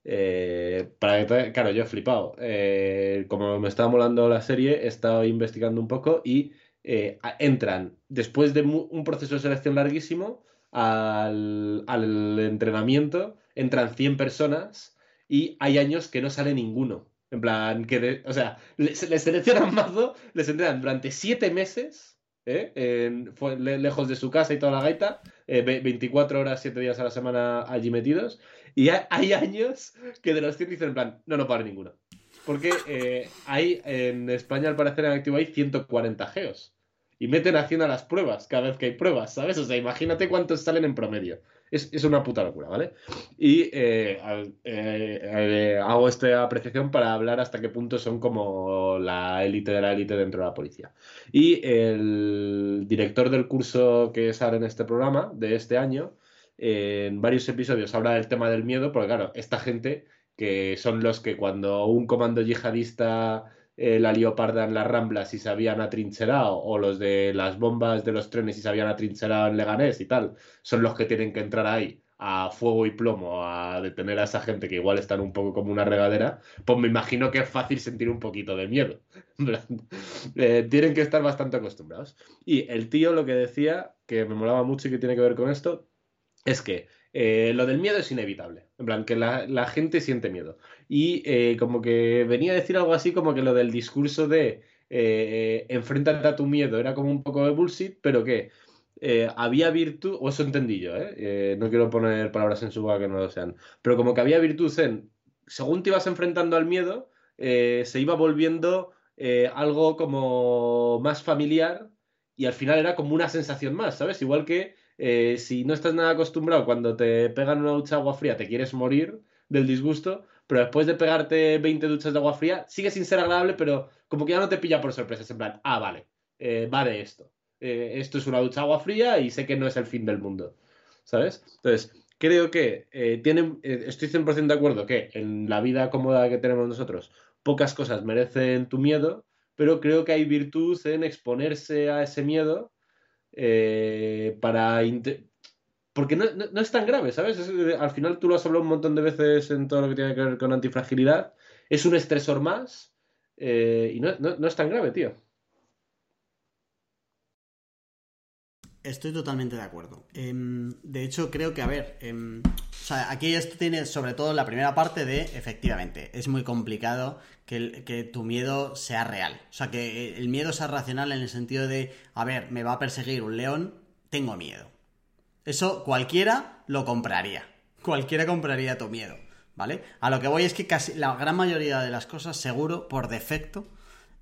Eh, para claro, yo he flipado. Eh, como me estaba molando la serie, he estado investigando un poco y entran, después de un proceso de selección larguísimo, al, entrenamiento, entran 100 personas y hay años que no sale ninguno. En plan, que o sea, les, seleccionan mazo, les entrenan durante 7 meses, lejos de su casa y toda la gaita, 24 horas, 7 días a la semana allí metidos, y hay años que de los 100 dicen en plan, no, no para ninguno. Porque eh, hay, en España al parecer en activo hay 140 geos. Y meten haciendo las pruebas cada vez que hay pruebas, ¿sabes? O sea, imagínate cuántos salen en promedio. Es, una puta locura, ¿vale? Y eh, eh, hago esta apreciación para hablar hasta qué punto son como la élite de la élite dentro de la policía. Y el director del curso que sale en este programa de este año en varios episodios habla del tema del miedo, porque claro, esta gente que son los que cuando un comando yihadista eh, la leoparda en las ramblas y se habían atrincherado, o los de las bombas de los trenes y se habían atrincherado en Leganés y tal, son los que tienen que entrar ahí a fuego y plomo a detener a esa gente que igual están un poco como una regadera, pues me imagino que es fácil sentir un poquito de miedo. Eh, tienen que estar bastante acostumbrados. Y el tío lo que decía, que me molaba mucho y que tiene que ver con esto, es que eh, lo del miedo es inevitable. En plan, que la, gente siente miedo. Y eh, como que venía a decir algo así como que lo del discurso de eh, enfréntate a tu miedo era como un poco de bullshit, pero que había virtud, o eso entendí yo, no quiero poner palabras en su boca que no lo sean, pero como que había virtud en, según te ibas enfrentando al miedo, se iba volviendo algo como más familiar y al final era como una sensación más, ¿sabes? Igual que eh, si no estás nada acostumbrado, cuando te pegan una ducha de agua fría, te quieres morir del disgusto, pero después de pegarte 20 duchas de agua fría, sigue sin ser agradable, pero como que ya no te pilla por sorpresa. Es en plan, ah, vale, eh, esto. Eh, esto es una ducha de agua fría y sé que no es el fin del mundo. ¿Sabes? Entonces, creo que tienen, estoy 100% de acuerdo que en la vida cómoda que tenemos nosotros, pocas cosas merecen tu miedo, pero creo que hay virtud en exponerse a ese miedo eh, para porque no, es tan grave, ¿sabes? al final tú lo has hablado un montón de veces en todo lo que tiene que ver con antifragilidad. Es un estresor más eh, y no es tan grave, tío. Estoy totalmente de acuerdo. Em, de hecho, creo que, a ver, em, o sea, aquí esto tiene sobre todo la primera parte de, efectivamente, es muy complicado que, tu miedo sea real. O sea, que el miedo sea racional en el sentido de, a ver, me va a perseguir un león, tengo miedo. Eso cualquiera lo compraría. Cualquiera compraría tu miedo, ¿vale? A lo que voy es que casi la gran mayoría de las cosas, seguro, por defecto,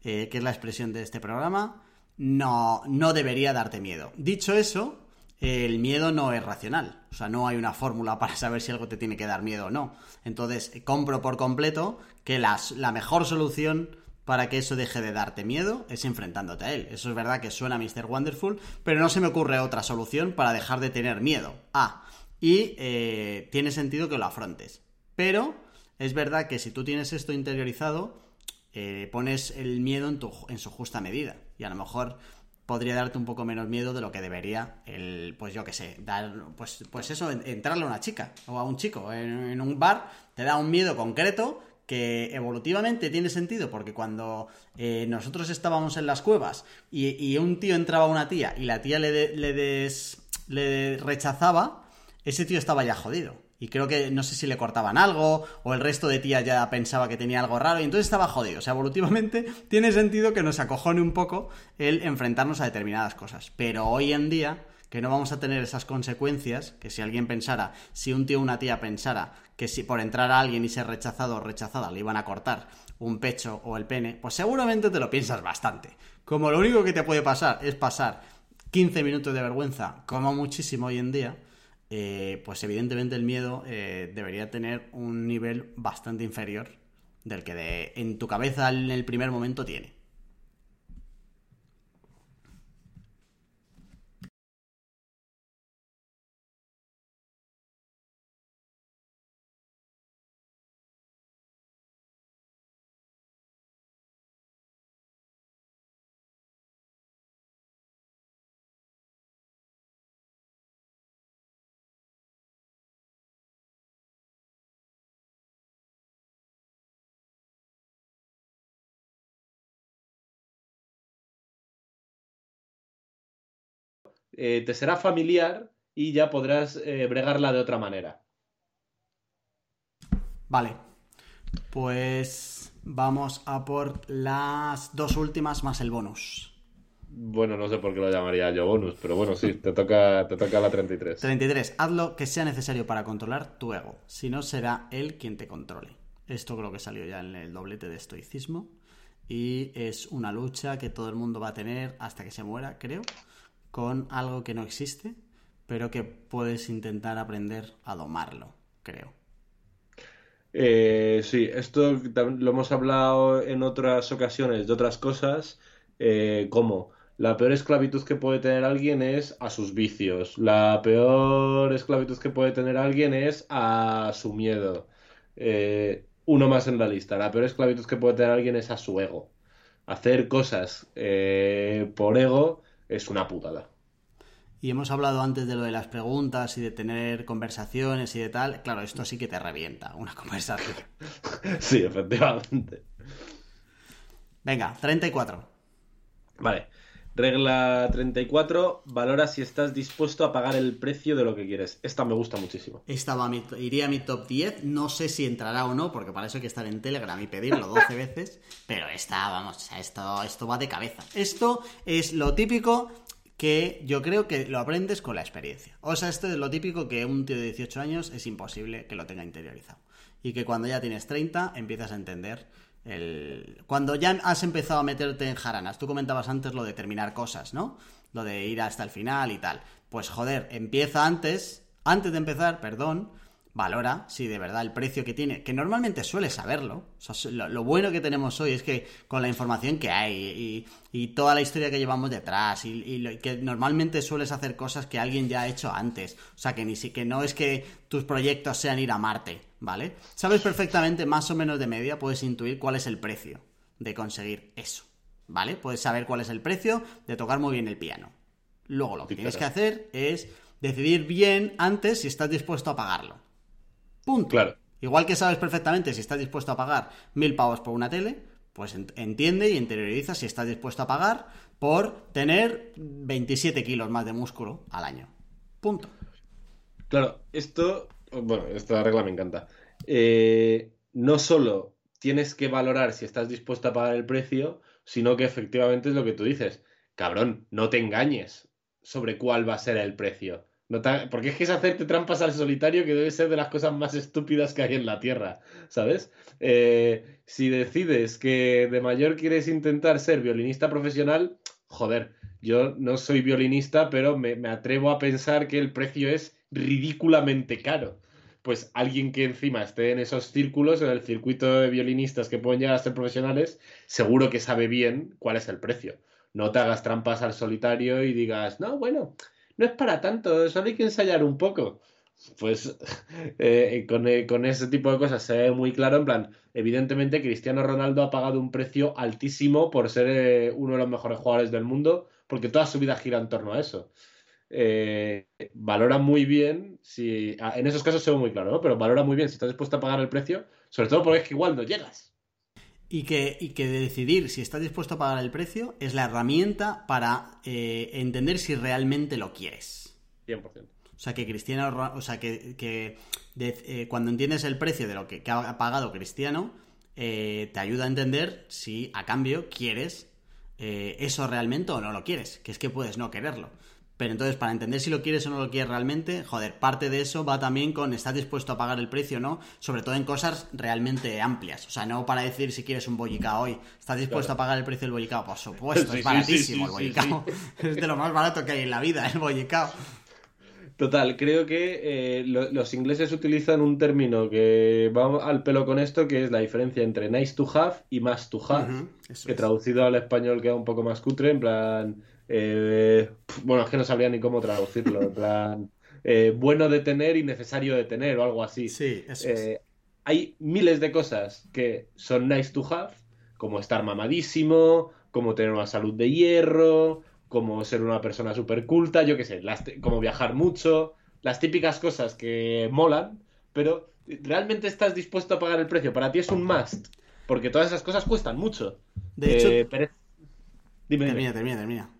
eh, que es la expresión de este programa, no, no debería darte miedo. Dicho eso, el miedo no es racional. O sea, no hay una fórmula para saber si algo te tiene que dar miedo o no. Entonces, compro por completo que la mejor solución para que eso deje de darte miedo es enfrentándote a él. Eso es verdad que suena Mr. Wonderful, pero no se me ocurre otra solución para dejar de tener miedo. Ah, y eh, tiene sentido que lo afrontes. Pero es verdad que si tú tienes esto interiorizado, eh, pones el miedo en su justa medida. Y a lo mejor podría darte un poco menos miedo de lo que debería el, pues yo qué sé, dar, pues, pues eso, entrarle a una chica o a un chico en, un bar, te da un miedo concreto que evolutivamente tiene sentido porque cuando eh, nosotros estábamos en las cuevas y, un tío entraba a una tía y la tía le, le, le rechazaba, ese tío estaba ya jodido. Y creo que no sé si le cortaban algo o el resto de tías ya pensaba que tenía algo raro y entonces estaba jodido. O sea, evolutivamente tiene sentido que nos acojone un poco el enfrentarnos a determinadas cosas. Pero hoy en día, que no vamos a tener esas consecuencias, que si alguien pensara, si un tío o una tía pensara que si por entrar a alguien y ser rechazado o rechazada le iban a cortar un pecho o el pene, pues seguramente te lo piensas bastante. Como lo único que te puede pasar es pasar 15 minutos de vergüenza, como muchísimo hoy en día, eh, pues evidentemente el miedo eh, debería tener un nivel bastante inferior del que de, en tu cabeza en el primer momento tiene. Eh, te será familiar y ya podrás eh, bregarla de otra manera. Vale. Pues vamos a por las dos últimas más el bonus. Bueno, no sé por qué lo llamaría yo bonus, pero bueno, sí, te toca, te toca la 33. 33. Haz lo que sea necesario para controlar tu ego. Si no, será él quien te controle. Esto creo que salió ya en el doblete de estoicismo. Y es una lucha que todo el mundo va a tener hasta que se muera, creo con algo que no existe, pero que puedes intentar aprender a domarlo, creo. Eh, sí, esto lo hemos hablado en otras ocasiones de otras cosas, eh, como la peor esclavitud que puede tener alguien es a sus vicios, la peor esclavitud que puede tener alguien es a su miedo. Eh, uno más en la lista, la peor esclavitud que puede tener alguien es a su ego. Hacer cosas por ego es una putada. Y hemos hablado antes de lo de las preguntas y de tener conversaciones y de tal. Claro, esto sí que te revienta, una conversación. sí, efectivamente. Venga, 34. Vale. Regla 34, valora si estás dispuesto a pagar el precio de lo que quieres. Esta me gusta muchísimo. Esta va iría a mi top 10. No sé si entrará o no, porque para eso hay que estar en Telegram y pedirlo 12 veces. Pero esta, vamos, esto, esto va de cabeza. Esto es lo típico que yo creo que lo aprendes con la experiencia. O sea, esto es lo típico que un tío de 18 años es imposible que lo tenga interiorizado. Y que cuando ya tienes 30 empiezas a entender el... Cuando ya has empezado a meterte en jaranas, tú comentabas antes lo de terminar cosas, ¿no? Lo de ir hasta el final y tal. Pues joder, empieza antes, antes de empezar, perdón, valora si de verdad el precio que tiene, que normalmente suele saberlo. lo, bueno que tenemos hoy es que con la información que hay y, toda la historia que llevamos detrás y, que normalmente sueles hacer cosas que alguien ya ha hecho antes. O sea, que ni si, que no es que tus proyectos sean ir a Marte, ¿vale? Sabes perfectamente, más o menos de media, puedes intuir cuál es el precio de conseguir eso, ¿vale? Puedes saber cuál es el precio de tocar muy bien el piano. Luego lo que tienes que hacer es decidir bien antes si estás dispuesto a pagarlo. Punto. Claro. Igual que sabes perfectamente si estás dispuesto a pagar mil pavos por una tele, pues entiende y interioriza si estás dispuesto a pagar por tener 27 kilos más de músculo al año. Punto. Claro, esto, bueno, esta regla me encanta. Eh, no solo tienes que valorar si estás dispuesto a pagar el precio, sino que efectivamente es lo que tú dices. Cabrón, no te engañes sobre cuál va a ser el precio. Porque es que es hacerte trampas al solitario que debe ser de las cosas más estúpidas que hay en la Tierra, ¿sabes? Eh, si decides que de mayor quieres intentar ser violinista profesional, joder, yo no soy violinista, pero me, me atrevo a pensar que el precio es ridículamente caro. Pues alguien que encima esté en esos círculos, en el circuito de violinistas que pueden llegar a ser profesionales, seguro que sabe bien cuál es el precio. No te hagas trampas al solitario y digas, no, bueno, no es para tanto, solo hay que ensayar un poco. Pues eh, eh, con, ese tipo de cosas se ve muy claro, en plan, evidentemente Cristiano Ronaldo ha pagado un precio altísimo por ser eh, uno de los mejores jugadores del mundo, porque toda su vida gira en torno a eso. valora muy bien, si ah, en esos casos se ve muy claro, ¿no? Pero valora muy bien si estás dispuesto a pagar el precio, sobre todo porque es que igual no llegas. Y que, y que decidir si estás dispuesto a pagar el precio es la herramienta para eh, entender si realmente lo quieres. 100%. O sea, que Cristiano, o sea, que, eh, cuando entiendes el precio de lo que, ha pagado Cristiano, eh, te ayuda a entender si a cambio quieres eso realmente o no lo quieres. Que es que puedes no quererlo. Pero entonces, para entender si lo quieres o no lo quieres realmente, joder, parte de eso va también con estar dispuesto a pagar el precio, ¿no? Sobre todo en cosas realmente amplias. O sea, no para decir si quieres un bollicao hoy. ¿Estás dispuesto a pagar el precio del bollicao? Por supuesto, es baratísimo el bollicao. es de lo más barato que hay en la vida, el bollicao. Total, creo que eh, los ingleses utilizan un término que va al pelo con esto, que es la diferencia entre nice to have y must to have, que traducido al español queda un poco más cutre, en plan, eh, bueno, es que no sabría ni cómo traducirlo. En plan, eh, bueno de tener y necesario de tener o algo así. Sí, eso eh, Hay miles de cosas que son nice to have, como estar mamadísimo, como tener una salud de hierro, como ser una persona súper culta, yo qué sé, como viajar mucho, las típicas cosas que molan, pero ¿realmente estás dispuesto a pagar el precio? Para ti es un must, porque todas esas cosas cuestan mucho. De hecho, dime, termina, termina, termina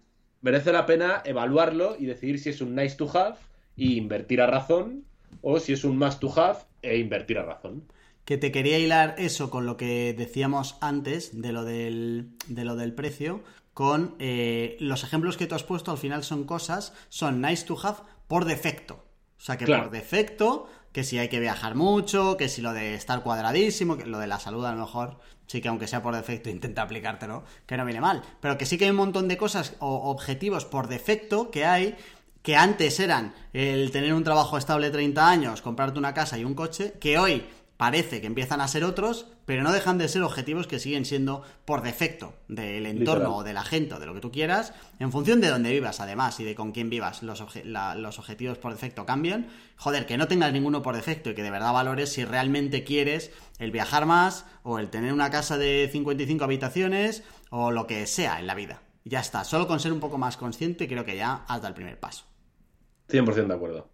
merece la pena evaluarlo y decidir si es un nice to have y invertir a razón o si es un must to have e invertir a razón. Que te quería hilar eso con lo que decíamos antes de lo del, de lo del precio, con eh, los ejemplos que tú has puesto al final son cosas, son nice to have por defecto. O sea que por defecto, que si hay que viajar mucho, que si lo de estar cuadradísimo, que lo de la salud a lo mejor sí que aunque sea por defecto intenta aplicártelo, que no viene mal. Pero que sí que hay un montón de cosas o objetivos por defecto que hay que antes eran el tener un trabajo estable 30 años, comprarte una casa y un coche, que hoy parece que empiezan a ser otros, pero no dejan de ser objetivos que siguen siendo por defecto del entorno o de la gente o de lo que tú quieras, en función de dónde vivas además y de con quién vivas, los, los objetivos por defecto cambian. Joder, que no tengas ninguno por defecto y que de verdad valores si realmente quieres el viajar más o el tener una casa de 55 habitaciones o lo que sea en la vida. Ya está, solo con ser un poco más consciente creo que ya has dado el primer paso. 100% de acuerdo.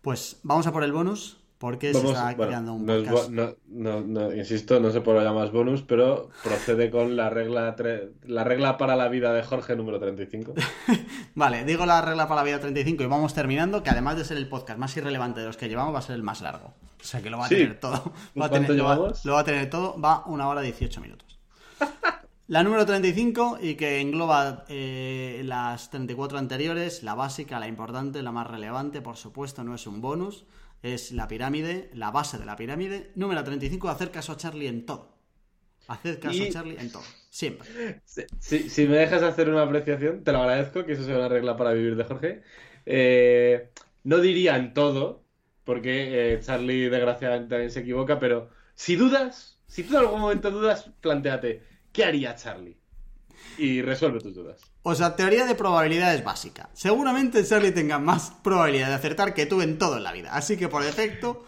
Pues vamos a por el bonus. Porque se está creando un podcast. No, no, insisto, no sé por lo más bonus, pero procede con la regla, la regla para la vida de Jorge número 35. vale, digo la regla para la vida 35 y vamos terminando, que además de ser el podcast más irrelevante de los que llevamos, va a ser el más largo. O sea que lo va a tener todo. Va a tener, lo, va, lo, va, a tener todo, va una hora 18 minutos. La número 35 y que engloba eh, las 34 anteriores, la básica, la importante, la más relevante, por supuesto, no es un bonus es la pirámide, la base de la pirámide. Número 35, hacer caso a Charlie en todo. Hacer caso a Charlie en todo. Siempre. Si, me dejas hacer una apreciación, te lo agradezco, que eso sea una regla para vivir de Jorge. Eh, no diría en todo, porque eh, Charlie desgraciadamente también se equivoca, pero si dudas, si tú en algún momento dudas, planteate, ¿qué haría Charlie? Y resuelve tus dudas. O sea, teoría de probabilidades básica. Seguramente Charlie tenga más probabilidad de acertar que tú en todo en la vida. Así que por defecto,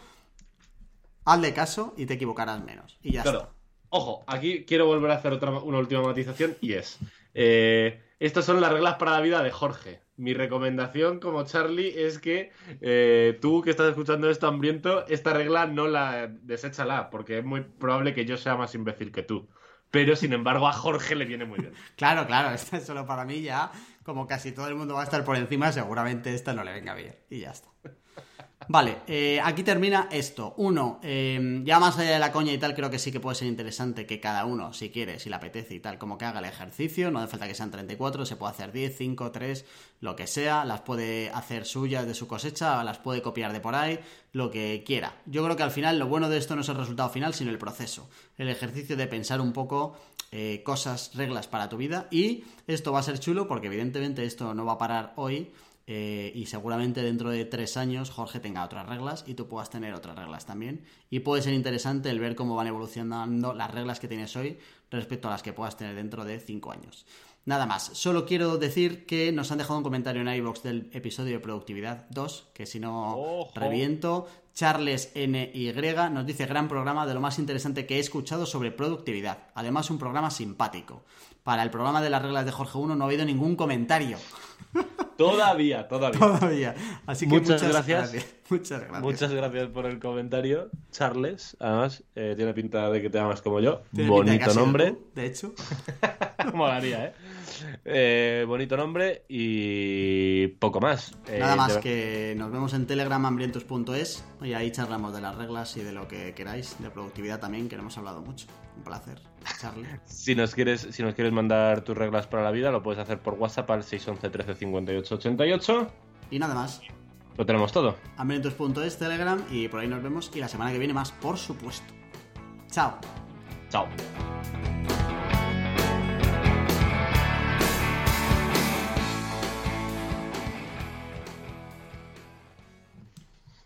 hazle caso y te equivocarás menos. Y ya está. Ojo, aquí quiero volver a hacer otra, una última matización y es. Eh, estas son las reglas para la vida de Jorge. Mi recomendación como Charlie es que eh, tú que estás escuchando esto hambriento, esta regla no la deséchala, porque es muy probable que yo sea más imbécil que tú. Pero sin embargo a Jorge le viene muy bien. Claro, claro, esta es solo para mí ya. Como casi todo el mundo va a estar por encima, seguramente esta no le venga bien. Y ya está. Vale, eh, aquí termina esto. Uno, eh, ya más allá de la coña y tal, creo que sí que puede ser interesante que cada uno, si quiere, si le apetece y tal, como que haga el ejercicio. No hace falta que sean 34, se puede hacer 10, 5, 3, lo que sea. Las puede hacer suyas de su cosecha, las puede copiar de por ahí, lo que quiera. Yo creo que al final lo bueno de esto no es el resultado final, sino el proceso. El ejercicio de pensar un poco eh, cosas, reglas para tu vida. Y esto va a ser chulo porque evidentemente esto no va a parar hoy eh, y seguramente dentro de tres años Jorge tenga otras reglas y tú puedas tener otras reglas también. Y puede ser interesante el ver cómo van evolucionando las reglas que tienes hoy respecto a las que puedas tener dentro de cinco años. Nada más, solo quiero decir que nos han dejado un comentario en iVoox del episodio de Productividad 2, que si no reviento. Charles NY nos dice gran programa de lo más interesante que he escuchado sobre productividad. Además, un programa simpático. Para el programa de las reglas de Jorge 1 no ha habido ningún comentario. Todavía, todavía. Todavía. Así que muchas, gracias. Muchas gracias. Muchas gracias por el comentario, Charles. Además, eh, tiene pinta de que te llamas como yo. De Bonito nombre. tú, de hecho. Molaría, ¿eh? Eh, Bonito nombre y poco más. Eh, Nada más de- que nos vemos en Telegram hambrientos.es y ahí charlamos de las reglas y de lo que queráis, de productividad también, que no hemos hablado mucho. Un placer, Charlie. Si nos quieres, si nos quieres mandar tus reglas para la vida, lo puedes hacer por WhatsApp al 611 13 58 88. Y nada más, Lo tenemos todo. hambrientos.es, Telegram y por ahí nos vemos y la semana que viene más, por supuesto. Chao. Chao.